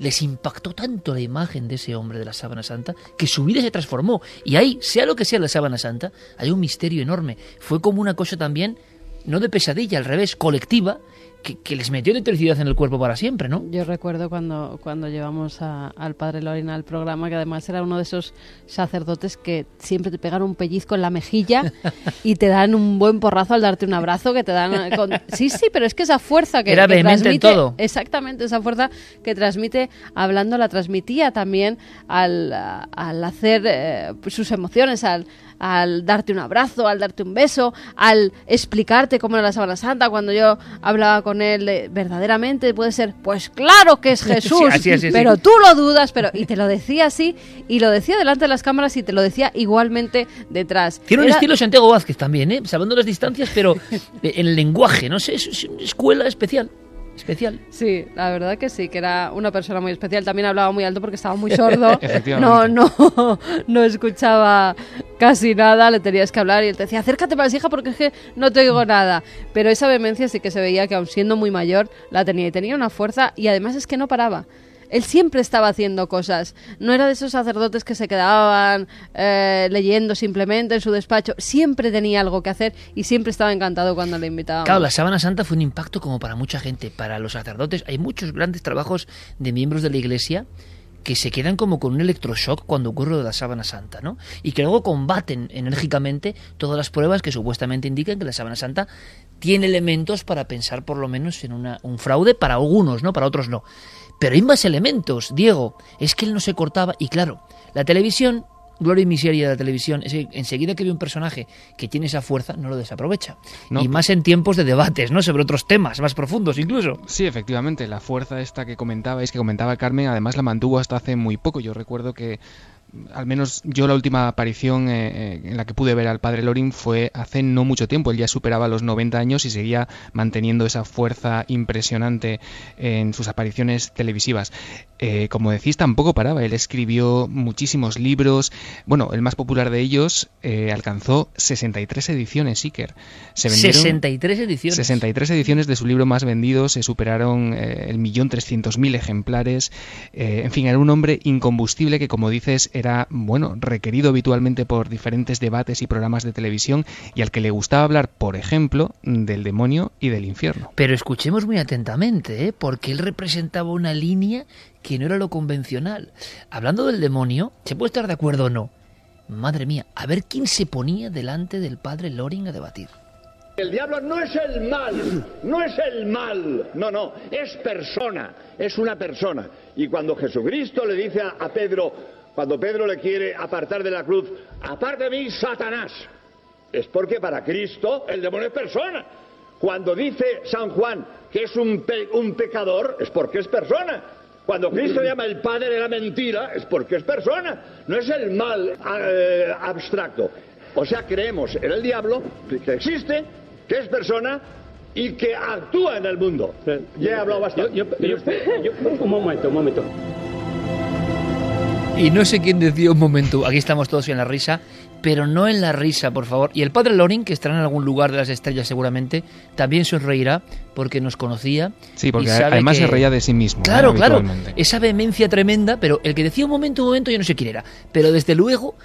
les impactó tanto la imagen de ese hombre de la sábana santa que su vida se transformó. Y ahí, sea lo que sea la sábana santa, hay un misterio enorme. Fue como una cosa también, no de pesadilla, al revés, colectiva, que, que les metió electricidad en el cuerpo para siempre, ¿no? Yo recuerdo cuando, cuando llevamos a- al padre Lorena al programa, que además era uno de esos sacerdotes que siempre te pegan un pellizco en la mejilla y te dan un buen porrazo al darte un abrazo, que te dan... con- Sí, sí, pero es que esa fuerza que, Era que vehemente en transmite... todo. Exactamente, esa fuerza que transmite hablando, la transmitía también al, al hacer eh, sus emociones, al, al darte un abrazo, al darte un beso, al explicarte cómo era la Sábana Santa. Cuando yo hablaba con él, eh, verdaderamente puede ser, pues claro que es Sí, Jesús, así sí, pero tú lo dudas, pero y te lo decía así, y lo decía delante de las cámaras y te lo decía igualmente detrás. Tiene un Era- estilo Santiago Vázquez también, ¿eh? Salvando las distancias, pero en el lenguaje, no sé, es una escuela especial. Especial. Sí, la verdad que sí, que era una persona muy especial. También hablaba muy alto porque estaba muy sordo. no, Efectivamente. no, no escuchaba casi nada, le tenías que hablar y él te decía, acércate más hija porque es que no te oigo nada. Pero esa vehemencia sí que se veía que aun siendo muy mayor la tenía y tenía una fuerza y además es que no paraba. Él siempre estaba haciendo cosas. No era de esos sacerdotes que se quedaban eh, leyendo simplemente en su despacho. Siempre tenía algo que hacer y siempre estaba encantado cuando le invitábamos. Claro, la sábana santa fue un impacto como para mucha gente, para los sacerdotes. Hay muchos grandes trabajos de miembros de la iglesia que se quedan como con un electroshock cuando ocurre la sábana santa, ¿no? Y que luego combaten enérgicamente todas las pruebas que supuestamente indican que la sábana santa tiene elementos para pensar por lo menos en una- un fraude para algunos, ¿no? Para otros no. Pero hay más elementos, Diego. Es que él no se cortaba y claro, la televisión, gloria y miseria de la televisión, es que enseguida que ve un personaje que tiene esa fuerza, no lo desaprovecha. No. Y más en tiempos de debates, ¿no? Sobre otros temas más profundos incluso. Sí, efectivamente, la fuerza esta que comentabais, que comentaba Carmen, además la mantuvo hasta hace muy poco. Yo recuerdo que, al menos yo la última aparición eh, eh, en la que pude ver al padre Lorin fue hace no mucho tiempo. Él ya superaba los 90 años y seguía manteniendo esa fuerza impresionante en sus apariciones televisivas. Eh, como decís, tampoco paraba. Él escribió muchísimos libros. Bueno, el más popular de ellos eh, alcanzó 63 ediciones, Iker. Se vendieron 63 ediciones. 63 ediciones de su libro más vendido, se superaron el millón trescientos mil ejemplares. En fin, era un hombre incombustible que, como dices, era bueno requerido habitualmente por diferentes debates y programas de televisión y al que le gustaba hablar, por ejemplo, del demonio y del infierno. Pero escuchemos muy atentamente, ¿eh? porque él representaba una línea que no era lo convencional. Hablando del demonio, ¿se puede estar de acuerdo o no? Madre mía, a ver quién se ponía delante del padre Loring a debatir. El diablo no es el mal, no es el mal, no, no, es persona, es una persona. Y cuando Jesucristo le dice a, a Pedro, cuando Pedro le quiere apartar de la cruz, aparte de mí, Satanás, es porque para Cristo el demonio es persona. Cuando dice San Juan que es un, pe- un pecador, es porque es persona. Cuando Cristo llama el padre de la mentira, es porque es persona. No es el mal eh, abstracto. O sea, creemos en el diablo, que existe, que es persona y que actúa en el mundo. Ya he hablado bastante. un momento, un momento. Y no sé quién decía un momento, aquí estamos todos en la risa, pero no en la risa, por favor. Y el padre Loring, que estará en algún lugar de las estrellas seguramente, también sonreirá porque nos conocía. Sí, porque y sabe además que- se reía de sí mismo. ¿eh? Claro, claro. habitualmente. Esa vehemencia tremenda, pero el que decía un momento, un momento, yo no sé quién era. Pero desde luego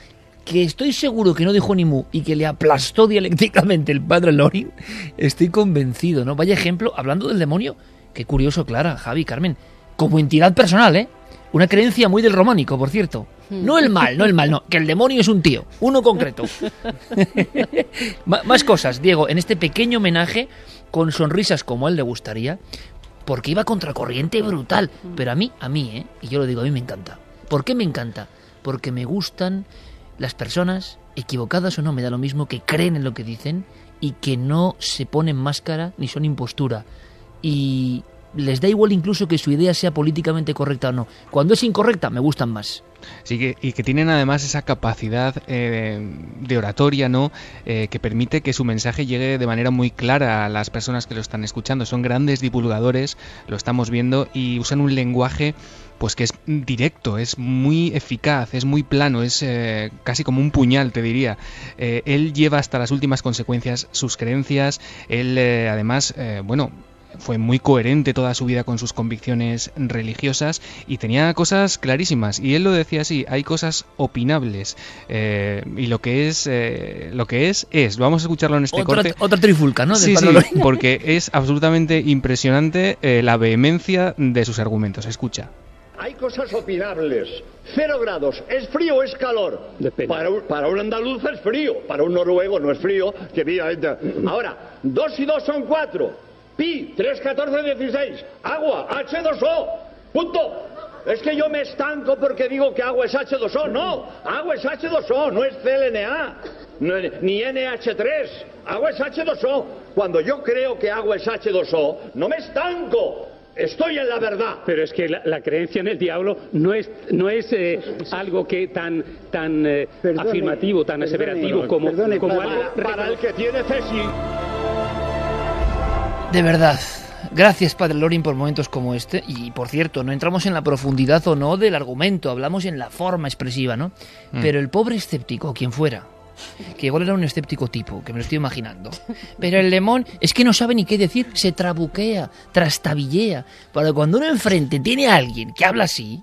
que estoy seguro que no dijo ni mu y que le aplastó dialécticamente el padre Loring, estoy convencido, ¿no? Vaya ejemplo, hablando del demonio, qué curioso, Clara, Javi, Carmen, como entidad personal, ¿eh? Una creencia muy del románico, por cierto. No el mal, no el mal, no, que el demonio es un tío, uno concreto. Más cosas, Diego, en este pequeño homenaje, con sonrisas como a él le gustaría, porque iba contracorriente brutal. Pero a mí, a mí, ¿eh? y yo lo digo, a mí me encanta. ¿Por qué me encanta? Porque me gustan las personas, equivocadas o no, me da lo mismo, que creen en lo que dicen y que no se ponen máscara ni son impostura. Y les da igual incluso que su idea sea políticamente correcta o no. Cuando es incorrecta, me gustan más. Sí, y que tienen además esa capacidad eh, de oratoria, ¿no? Eh, que permite que su mensaje llegue de manera muy clara a las personas que lo están escuchando. Son grandes divulgadores, lo estamos viendo, y usan un lenguaje pues que es directo, es muy eficaz, es muy plano, es eh, casi como un puñal, te diría. Él lleva hasta las últimas consecuencias sus creencias, él además, bueno, fue muy coherente toda su vida con sus convicciones religiosas y tenía cosas clarísimas y él lo decía así hay cosas opinables eh, y lo que es eh, lo que es es vamos a escucharlo en este Otra, corte otra trifulca, ¿no? Del Sí, sí, porque es absolutamente impresionante eh, la vehemencia de sus argumentos escucha Hay cosas opinables. Cero grados. ¿Es frío o es calor? Para un, para un andaluz es frío. Para un noruego no es frío. Que viva- Ahora, dos y dos son cuatro. Pi, 3, 14, 16. Agua, H2O. Punto. Es que yo me estanco porque digo que agua es H2O. No, agua es H2O, no es CLNA. no es- ni NH3. Agua es H2O. Cuando yo creo que agua es H2O, no me estanco. Estoy en la verdad. Pero es que la, la creencia en el diablo no es, no es eh, algo que tan, tan eh, afirmativo, tan aseverativo como, como algo para, para el que tiene fe, sí. De verdad. Gracias, Padre Lorin, por momentos como este. Y por cierto, no entramos en la profundidad o no del argumento, hablamos en la forma expresiva, ¿no? Mm. Pero el pobre escéptico, quien fuera, que igual era un escéptico tipo, que me lo estoy imaginando. Pero el lemón es que no sabe ni qué decir, se trabuquea, trastabillea. Para cuando uno enfrente tiene a alguien que habla así,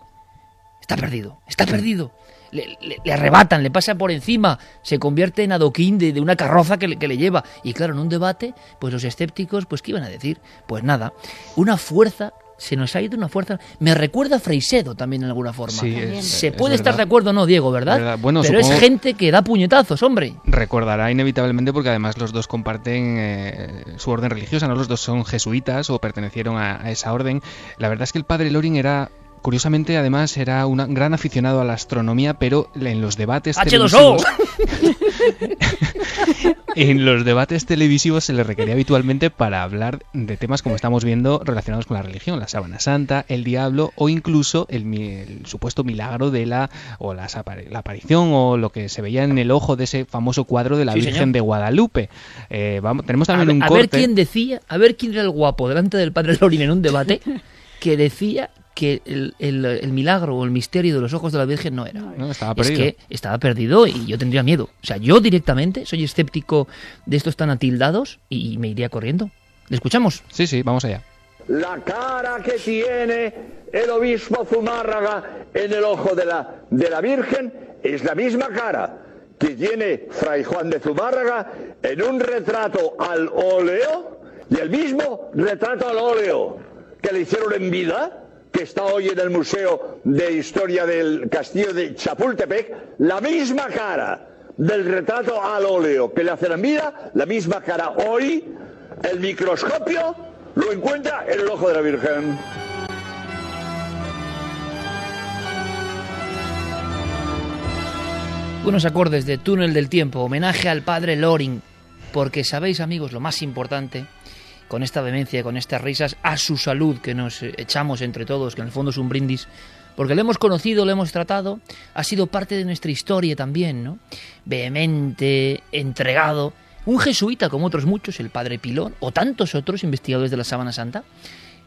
está perdido, está perdido. Le, le- le arrebatan, le pasa por encima, se convierte en adoquín de, de una carroza que le, que le lleva. Y claro, en un debate, pues los escépticos, pues ¿qué iban a decir? Pues nada, una fuerza, se nos ha ido una fuerza. Me recuerda a Freisedo también en alguna forma. Sí, es- se es puede estar de acuerdo o no, Diego, ¿verdad? Verdad. Bueno, Pero es gente que da puñetazos, hombre. recordará inevitablemente porque además los dos comparten eh, su orden religiosa, no los dos son jesuitas o pertenecieron a, a esa orden. La verdad es que el padre Loring era curiosamente además era un gran aficionado a la astronomía, pero en los debates H2O. televisivos en los debates televisivos se le requería habitualmente para hablar de temas como estamos viendo relacionados con la religión, la sábana santa, el diablo o incluso el, supuesto milagro de la o la aparición o lo que se veía en el ojo de ese famoso cuadro de la Sí, Virgen señor. de Guadalupe. Eh, vamos, tenemos A, también ver- un a ver quién decía, a ver quién era el guapo delante del padre Lorin en un debate que decía que el, el- el milagro o el misterio de los ojos de la Virgen no era. No, estaba es perdido. que estaba perdido y yo tendría miedo. O sea, yo directamente soy escéptico de estos tan atildados y me iría corriendo. ¿Le escuchamos? Sí, sí, vamos allá. La cara que tiene el obispo Zumárraga en el ojo de la, de la Virgen es la misma cara que tiene Fray Juan de Zumárraga en un retrato al óleo y el mismo retrato al óleo que le hicieron en vida, que está hoy en el Museo de Historia del Castillo de Chapultepec, la misma cara del retrato al óleo que le hacen en vida, la misma cara hoy, el microscopio lo encuentra en el ojo de la Virgen. Unos acordes de Túnel del Tiempo, homenaje al padre Loring, porque sabéis amigos lo más importante, con esta vehemencia, con estas risas, a su salud que nos echamos entre todos, que en el fondo es un brindis, porque lo hemos conocido, lo hemos tratado, ha sido parte de nuestra historia también, ¿no? Vehemente, entregado, un jesuita como otros muchos, el padre Pilón, o tantos otros investigadores de la Sábana Santa,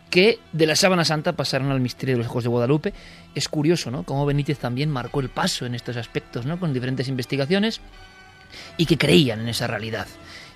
que de la sábana santa pasaron al misterio de los ojos de Guadalupe. Es curioso, ¿no? Cómo Benítez también marcó el paso en estos aspectos, ¿no? Con diferentes investigaciones y que creían en esa realidad.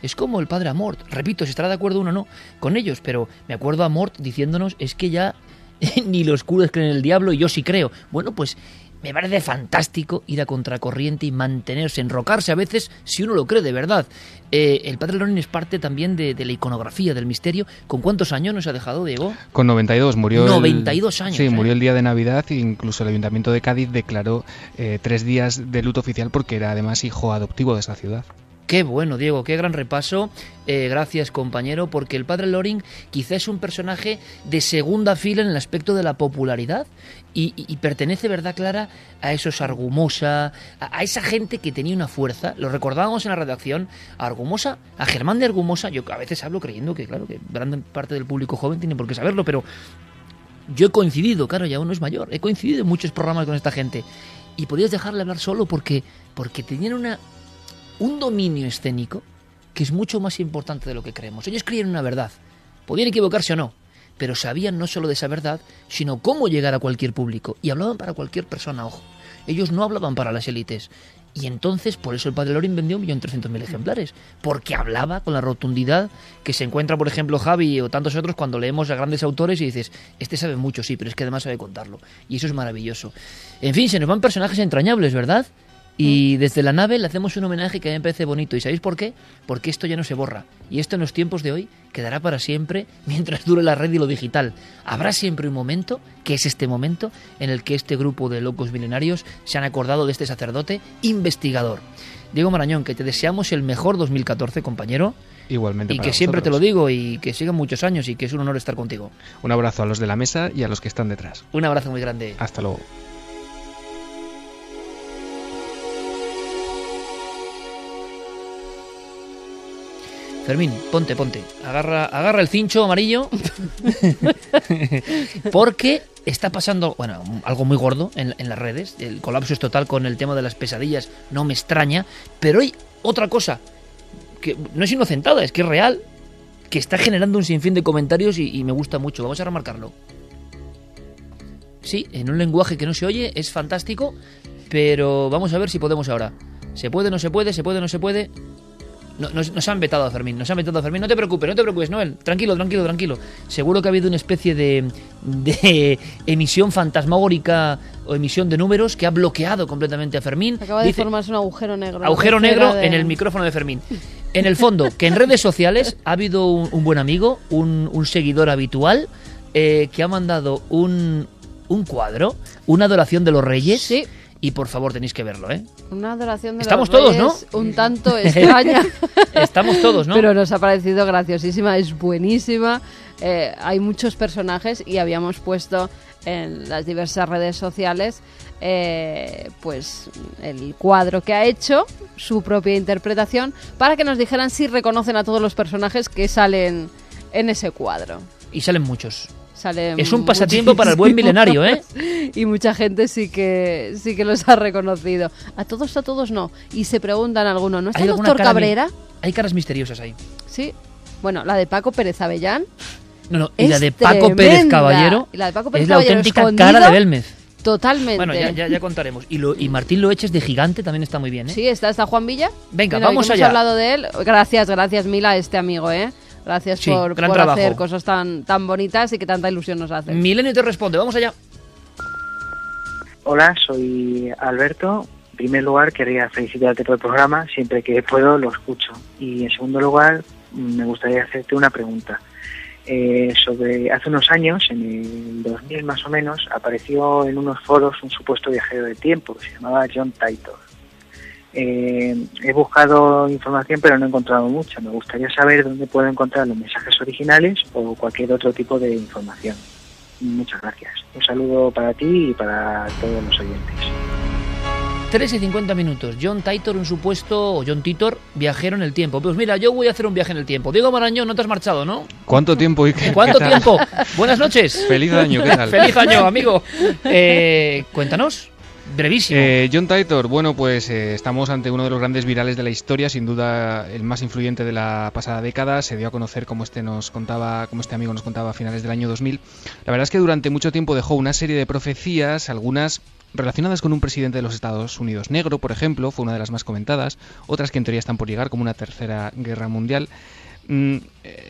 Es como el padre Amort, repito, si estará de acuerdo uno o no con ellos, pero me acuerdo a Amort diciéndonos es que ya ni los curas creen en el diablo y yo sí creo. Bueno, pues me parece fantástico ir a contracorriente y mantenerse, enrocarse a veces si uno lo cree de verdad. Eh, el padre Lorin es parte también de, de la iconografía, del misterio. ¿Con cuántos años nos ha dejado, Diego? Con 92 murió. el- 92 años, Sí, ¿eh? murió el día de Navidad e incluso el Ayuntamiento de Cádiz declaró eh, tres días de luto oficial porque era además hijo adoptivo de esa ciudad. Qué bueno, Diego, qué gran repaso. Eh, gracias, compañero, porque el padre Loring quizá es un personaje de segunda fila en el aspecto de la popularidad y, y- pertenece, verdad clara, a esos Argumosa, a, a esa gente que tenía una fuerza. Lo recordábamos en la redacción, a Argumosa, a Germán de Argumosa. Yo a veces hablo creyendo que, claro, que gran parte del público joven tiene por qué saberlo, pero yo he coincidido, claro, ya uno es mayor, he coincidido en muchos programas con esta gente. y podías dejarle hablar solo porque, porque tenían una, un dominio escénico que es mucho más importante de lo que creemos. Ellos creían una verdad, podían equivocarse o no, pero sabían no solo de esa verdad, sino cómo llegar a cualquier público y hablaban para cualquier persona, ojo. Ellos no hablaban para las élites. Y entonces, por eso el Padre Lorin vendió 1.300.000 ejemplares. Porque hablaba con la rotundidad que se encuentra, por ejemplo, Javi o tantos otros cuando leemos a grandes autores y dices, este sabe mucho, sí, pero es que además sabe contarlo. Y eso es maravilloso. En fin, se nos van personajes entrañables, ¿verdad? Y desde la nave le hacemos un homenaje que a mí me parece bonito. ¿Y sabéis por qué? Porque esto ya no se borra. Y esto en los tiempos de hoy quedará para siempre mientras dure la red y lo digital. Habrá siempre un momento, que es este momento, en el que este grupo de locos milenarios se han acordado de este sacerdote investigador. Diego Marañón, que te deseamos el mejor 2014, compañero. Igualmente. Y para que siempre te lo digo y que sigan muchos años y que es un honor estar contigo. Un abrazo a los de la mesa y a los que están detrás. Un abrazo muy grande. Hasta luego. Fermín, ponte, ponte. Agarra, agarra el cincho amarillo. Porque está pasando, bueno, algo muy gordo en, en las redes. El colapso es total con el tema de las pesadillas. No me extraña. Pero hay otra cosa que no es inocentada, es que es real. Que está generando un sinfín de comentarios y, y me gusta mucho. Vamos a remarcarlo. Sí, en un lenguaje que no se oye, es fantástico. Pero vamos a ver si podemos ahora. ¿Se puede, no se puede? ¿Se puede, no se puede? No- nos, nos han vetado a Fermín, nos han vetado a Fermín. No te preocupes, no te preocupes, Noel. Tranquilo, tranquilo, tranquilo. Seguro que ha habido una especie de, de emisión fantasmagórica o emisión de números que ha bloqueado completamente a Fermín. Acaba de formarse un agujero negro. agujero negro de- en el micrófono de Fermín. En el fondo, que en redes sociales ha habido un, un buen amigo, un, un seguidor habitual, eh, que ha mandado un, un cuadro, una adoración de los reyes. Sí. Y por favor tenéis que verlo, ¿eh? Una adoración de Estamos los todos, ¿no? Un tanto extraña. Estamos todos, ¿no? Pero nos ha parecido graciosísima, es buenísima. Eh, hay muchos personajes y habíamos puesto en las diversas redes sociales eh, pues el cuadro que ha hecho, su propia interpretación, para que nos dijeran si reconocen a todos los personajes que salen en ese cuadro. Y salen muchos. Es un pasatiempo para el buen milenario, ¿eh? Y mucha gente sí que sí que los ha reconocido. A todos, a todos no. Y se preguntan algunos, ¿no está ¿Hay el doctor mi- Cabrera? Hay caras misteriosas ahí. Sí. Bueno, la de Paco Pérez Avellán. No, no, y la de Paco Pérez. Caballero Y la de Paco Pérez es la Caballero auténtica cara de Belmez. Totalmente. Bueno, ya, ya, ya contaremos. Y, lo, y Martín Loeches de Gigante también está muy bien, ¿eh? Sí, está, está Juan Villa. Venga, Mira, vamos allá. Hemos hablado de él. Gracias, gracias Mila, a este amigo, ¿eh? Gracias Sí, por, gran por trabajo. hacer cosas tan, tan bonitas y que tanta ilusión nos hace. Milenio te responde, vamos allá. Hola, soy Alberto. En primer lugar, querría felicitarte por el programa. Siempre que puedo lo escucho. Y en segundo lugar, me gustaría hacerte una pregunta. Eh, sobre hace unos años, en el 2000 más o menos, apareció en unos foros un supuesto viajero del tiempo que se llamaba John Titor. Eh, he buscado información pero no he encontrado mucha. Me gustaría saber dónde puedo encontrar los mensajes originales o cualquier otro tipo de información. Muchas gracias. Un saludo para ti y para todos los oyentes. 3 y 50 minutos. John Titor, un supuesto, o John Titor, viajero en el tiempo. Pues mira, yo voy a hacer un viaje en el tiempo. Diego Marañón, no te has marchado, ¿no? ¿Cuánto tiempo? Iker? ¿Cuánto tiempo? Buenas noches. Feliz año, ¿qué tal? Feliz año, amigo. Eh, cuéntanos. Brevísimo. Eh, John Titor, bueno, pues eh, estamos ante uno de los grandes virales de la historia, sin duda el más influyente de la pasada década. Se dio a conocer como este nos contaba, como este amigo nos contaba a finales del año 2000. La verdad es que durante mucho tiempo dejó una serie de profecías, algunas relacionadas con un presidente de los Estados Unidos negro, por ejemplo, fue una de las más comentadas, otras que en teoría están por llegar, como una tercera guerra mundial. Mm,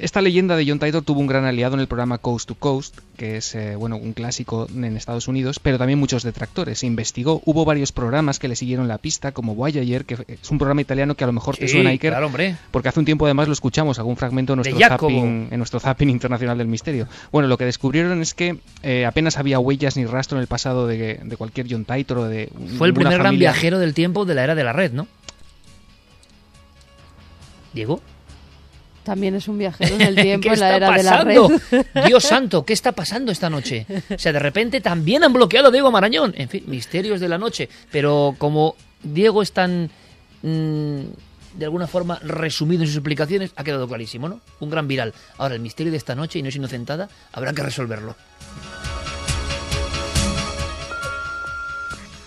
Esta leyenda de John Titor tuvo un gran aliado en el programa Coast to Coast, que es eh, bueno un clásico en Estados Unidos, pero también muchos detractores. Se investigó, hubo varios programas que le siguieron la pista, como Voyager, que es un programa italiano que a lo mejor te Sí, suena Iker, claro, hombre. porque hace un tiempo además lo escuchamos, algún fragmento en nuestro, zapping, en nuestro zapping internacional del misterio. Bueno, lo que descubrieron es que eh, apenas había huellas ni rastro en el pasado de, de cualquier John Titor o de Fue el primer gran viajero del tiempo de la era de la red, ¿no? Diego. También es un viajero en el tiempo, ¿Qué en la está era de la pasando? red. Dios santo, ¿qué está pasando esta noche? O sea, de repente también han bloqueado a Diego Marañón. En fin, misterios de la noche. Pero como Diego es tan, mm, de alguna forma, resumido en sus explicaciones, ha quedado clarísimo, ¿no? Un gran viral. Ahora, el misterio de esta noche, y no es inocentada, habrá que resolverlo.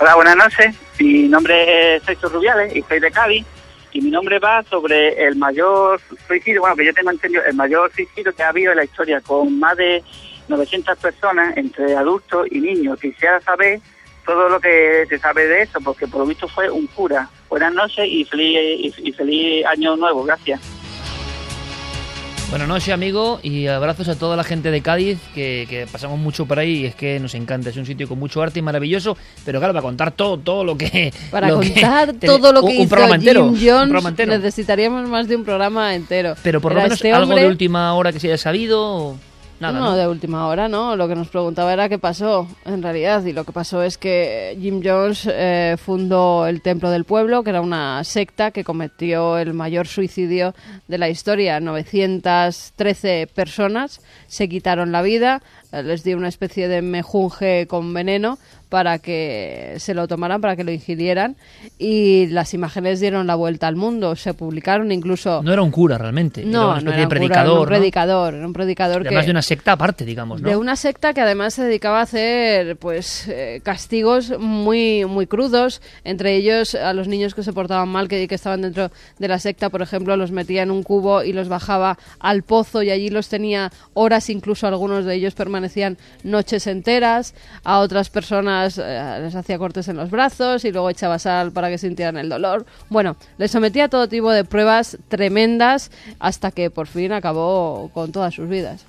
Hola, buenas noches. Mi nombre es Sergio Rubiales y soy de Cádiz. Y mi nombre va sobre el mayor suicidio, bueno, que yo tengo entendido, el mayor suicidio que ha habido en la historia, con más de 900 personas, entre adultos y niños. Quisiera saber todo lo que se sabe de eso, porque por lo visto fue un cura. Buenas noches y feliz, y, feliz año nuevo. Gracias. Buenas noches, amigo, y abrazos a toda la gente de Cádiz, que, que pasamos mucho por ahí y es que nos encanta. Es un sitio con mucho arte y maravilloso, pero claro, para contar todo, todo lo que. Para lo contar todo lo que un hizo programa entero, Jim un programa entero. necesitaríamos más de un programa entero. Pero por lo menos este algo de última hora que se haya sabido. o Nada, no, ¿no? de última hora, ¿no? Lo que nos preguntaba era qué pasó, en realidad. Y lo que pasó es que Jim Jones eh, fundó el Templo del Pueblo, que era una secta que cometió el mayor suicidio de la historia. 913 personas se quitaron la vida, eh, les dio una especie de mejunje con veneno para que se lo tomaran, para que lo ingirieran. Y las imágenes dieron la vuelta al mundo, se publicaron incluso... No era un cura realmente. era No, una especie no era de un cura, predicador. era un ¿no? predicador, era un predicador Además que... de una secta aparte, digamos, ¿no? De una secta que además se dedicaba a hacer pues eh, castigos muy muy crudos, entre ellos a los niños que se portaban mal, que, que estaban dentro de la secta, por ejemplo, los metía en un cubo y los bajaba al pozo y allí los tenía horas, incluso algunos de ellos permanecían noches enteras, a otras personas eh, les hacía cortes en los brazos y luego echaba sal para que sintieran el dolor. Bueno, les sometía a todo tipo de pruebas tremendas hasta que por fin acabó con todas sus vidas.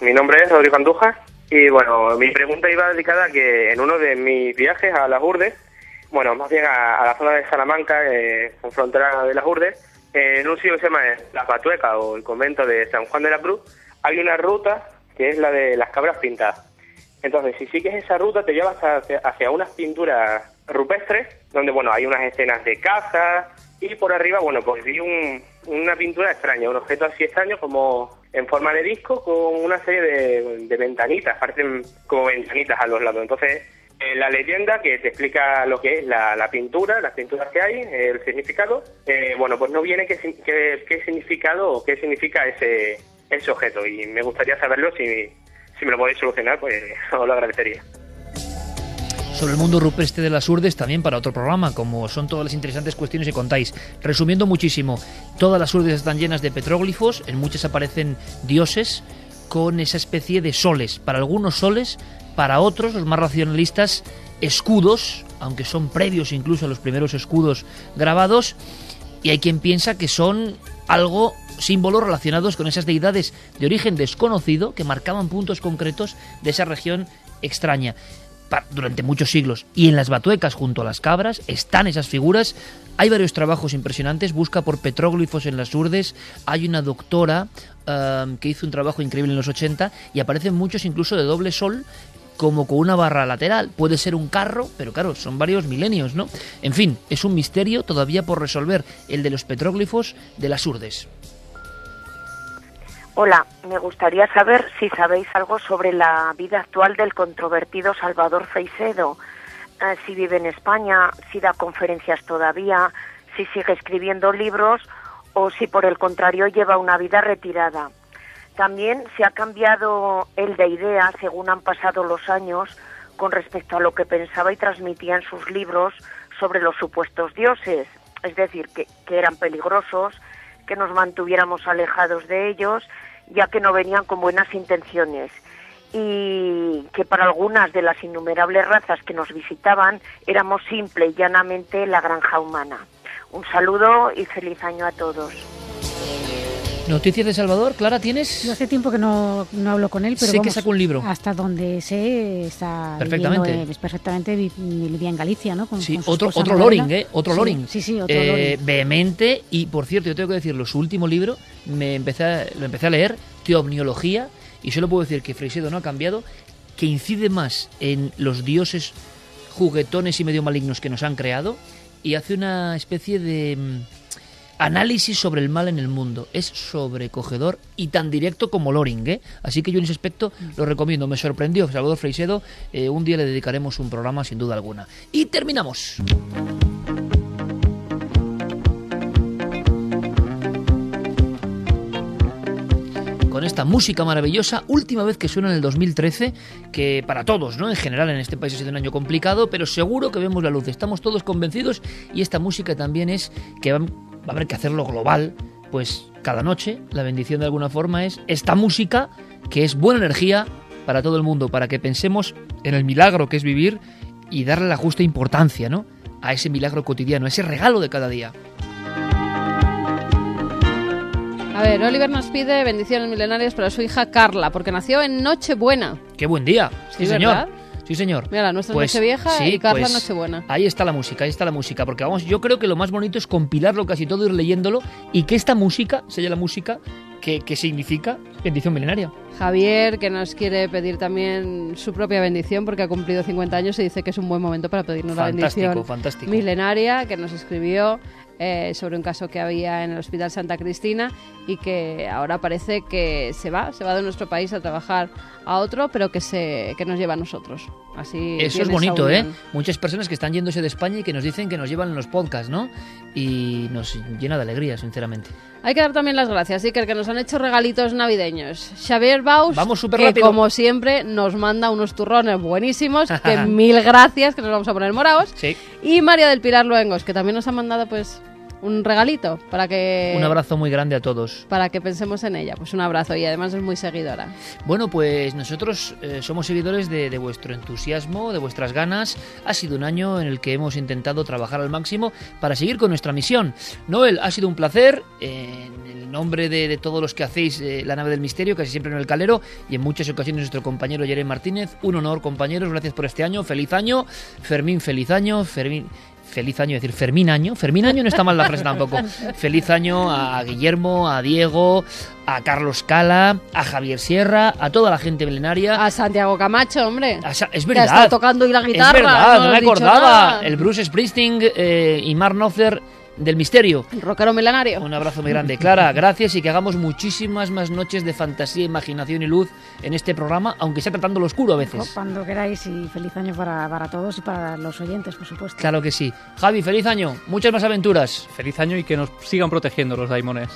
Mi nombre es Rodrigo Andújar y bueno, mi pregunta iba dedicada a que en uno de mis viajes a las Urdes, bueno, más bien a, a la zona de Salamanca, eh, con frontera de las Urdes, eh, en un sitio que se llama La Patueca o el convento de San Juan de la Cruz, hay una ruta que es la de las cabras pintadas. Entonces, si sigues esa ruta, te llevas hacia, hacia unas pinturas rupestres, donde, bueno, hay unas escenas de caza, y por arriba, bueno, pues vi un- una pintura extraña, un objeto así extraño como en forma de disco con una serie de, ventanitas, parecen como ventanitas a los lados. Entonces, eh, la leyenda que te explica lo que es la, la pintura, las pinturas que hay, el significado, eh, bueno, pues no viene qué, qué significado o qué significa ese, ese objeto. Y me gustaría saberlo, si, si me lo podéis solucionar, pues os lo agradecería. sobre el mundo rupestre de las urdes también para otro programa, como son todas las interesantes cuestiones que contáis. Resumiendo muchísimo, todas las urdes están llenas de petróglifos, en muchas aparecen dioses con esa especie de soles. Para algunos soles, para otros, los más racionalistas, escudos, aunque son previos incluso a los primeros escudos grabados, y hay quien piensa que son algo símbolos relacionados con esas deidades de origen desconocido que marcaban puntos concretos de esa región extraña durante muchos siglos. Y en las batuecas junto a las cabras están esas figuras. Hay varios trabajos impresionantes. Busca por petróglifos en las urdes. Hay una doctora um, que hizo un trabajo increíble en los 80 y aparecen muchos incluso de doble sol como con una barra lateral. Puede ser un carro, pero claro, son varios milenios, ¿no? En fin, es un misterio todavía por resolver el de los petróglifos de las urdes. Hola, me gustaría saber si sabéis algo sobre la vida actual del controvertido Salvador Feisedo. Eh, si vive en España, si da conferencias todavía, si sigue escribiendo libros o si por el contrario lleva una vida retirada. También si ha cambiado él de idea según han pasado los años con respecto a lo que pensaba y transmitía en sus libros sobre los supuestos dioses, es decir, que, que eran peligrosos, que nos mantuviéramos alejados de ellos, ya que no venían con buenas intenciones y que para algunas de las innumerables razas que nos visitaban éramos simple y llanamente la granja humana. Un saludo y feliz año a todos. Noticias de Salvador, Clara, ¿tienes? Yo hace tiempo que no, no hablo con él, pero Sé que sacó un libro. Hasta donde sé está Perfectamente. viviendo, eh, perfectamente vi- vivía en Galicia, ¿no? Con- Sí, con otro, otro. Loring, ¿eh? Otro Sí, Loring. Sí, sí, otro Eh, Loring. Vehemente, y por cierto, yo tengo que decirlo, su último libro me empecé a- lo empecé a leer, Teomniología, y solo puedo decir que Freixedo no ha cambiado, que incide más en los dioses juguetones y medio malignos que nos han creado, y hace una especie de mm, análisis sobre el mal en el mundo. Es sobrecogedor y tan directo como Loring, ¿eh? Así que yo en ese aspecto lo recomiendo. Me sorprendió Salvador Freixedo. eh, un día le dedicaremos un programa sin duda alguna. Y terminamos. con esta música maravillosa, última vez que suena en el 2013, que para todos, ¿no? En general en este país ha sido un año complicado, pero seguro que vemos la luz, estamos todos convencidos y esta música también es que va, va a haber que hacerlo global, pues cada noche la bendición de alguna forma es esta música que es buena energía para todo el mundo, para que pensemos en el milagro que es vivir y darle la justa importancia, ¿no? A ese milagro cotidiano, a ese regalo de cada día. A ver, Oliver nos pide bendiciones milenarias para su hija Carla, porque nació en Nochebuena. ¡Qué buen día! Sí, Sí, señor. ¿verdad? Sí, señor. Mira, la nuestra Pues, Nochevieja sí, y Carla pues, Nochebuena. Ahí está la música, ahí está la música, porque vamos, yo creo que lo más bonito es compilarlo casi todo, ir leyéndolo y que esta música sea la música que, que significa bendición milenaria. Javier, que nos quiere pedir también su propia bendición porque ha cumplido 50 años y dice que es un buen momento para pedirnos la Fantástico, bendición fantástico. milenaria, que nos escribió eh, sobre un caso que había en el Hospital Santa Cristina y que ahora parece que se va, se va de nuestro país a trabajar a otro, pero que, se, que nos lleva a nosotros. Así Eso es bonito, ¿eh? Muchas personas que están yéndose de España y que nos dicen que nos llevan en los podcasts, ¿no? Y nos llena de alegría, sinceramente. Hay que dar también las gracias, Iker, que nos han hecho regalitos navideños. Xavier Baus, Vamos que rápido. como siempre nos manda unos turrones buenísimos, que mil gracias, que nos vamos a poner morados. Sí. Y María del Pilar Luengos, que también nos ha mandado pues un regalito para que Un abrazo muy grande a todos. para que pensemos en ella. Pues un abrazo y además es muy seguidora. Bueno, pues nosotros eh, somos seguidores de, de vuestro entusiasmo, de vuestras ganas. Ha sido un año en el que hemos intentado trabajar al máximo para seguir con nuestra misión. Noel, ha sido un placer. eh, en el nombre de, de todos los que hacéis eh, la nave del misterio, casi siempre en el calero, y en muchas ocasiones nuestro compañero Jeremy Martínez. Un honor, compañeros. Gracias por este año. Feliz año. Fermín, feliz año. Fermín. Feliz año, es decir, Fermín año. Fermín año no está mal la frase tampoco. Feliz año a Guillermo, a Diego, a Carlos Cala, a Javier Sierra, a toda la gente milenaria. A Santiago Camacho, hombre. es Que ha verdad. estado tocando hoy la guitarra. es verdad, no, me acordaba. El Bruce Springsteen eh, y Mark Knopfler del misterio. Rockero milenario. Un abrazo muy grande. Clara, gracias y que hagamos muchísimas más noches de fantasía, imaginación y luz en este programa, aunque sea tratando lo oscuro a veces. Cuando queráis y feliz año para, para todos y para los oyentes, por supuesto. Claro que sí. Javi, feliz año. Muchas más aventuras. Feliz año y que nos sigan protegiendo los daimones.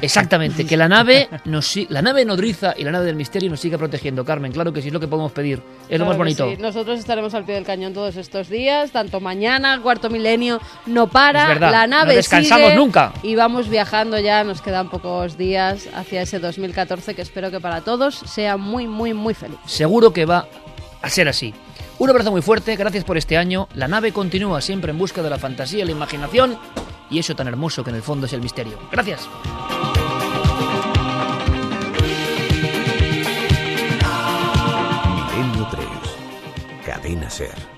Exactamente, que la nave nos la nave nodriza y la nave del misterio nos siga protegiendo, Carmen. Claro que sí es lo que podemos pedir. Es lo más bonito. sí. Nosotros estaremos al pie del cañón todos estos días, tanto mañana, cuarto milenio, no para, Es verdad, la no descansamos sigue nunca. Y vamos viajando ya, nos quedan pocos días hacia ese 2014 que espero que para todos sea muy, muy, muy feliz. Seguro que va a ser así. Un abrazo muy fuerte, gracias por este año. La nave continúa siempre en busca de la fantasía y la imaginación y eso tan hermoso que en el fondo es el misterio. Gracias. Milenio 3. Cadena Ser.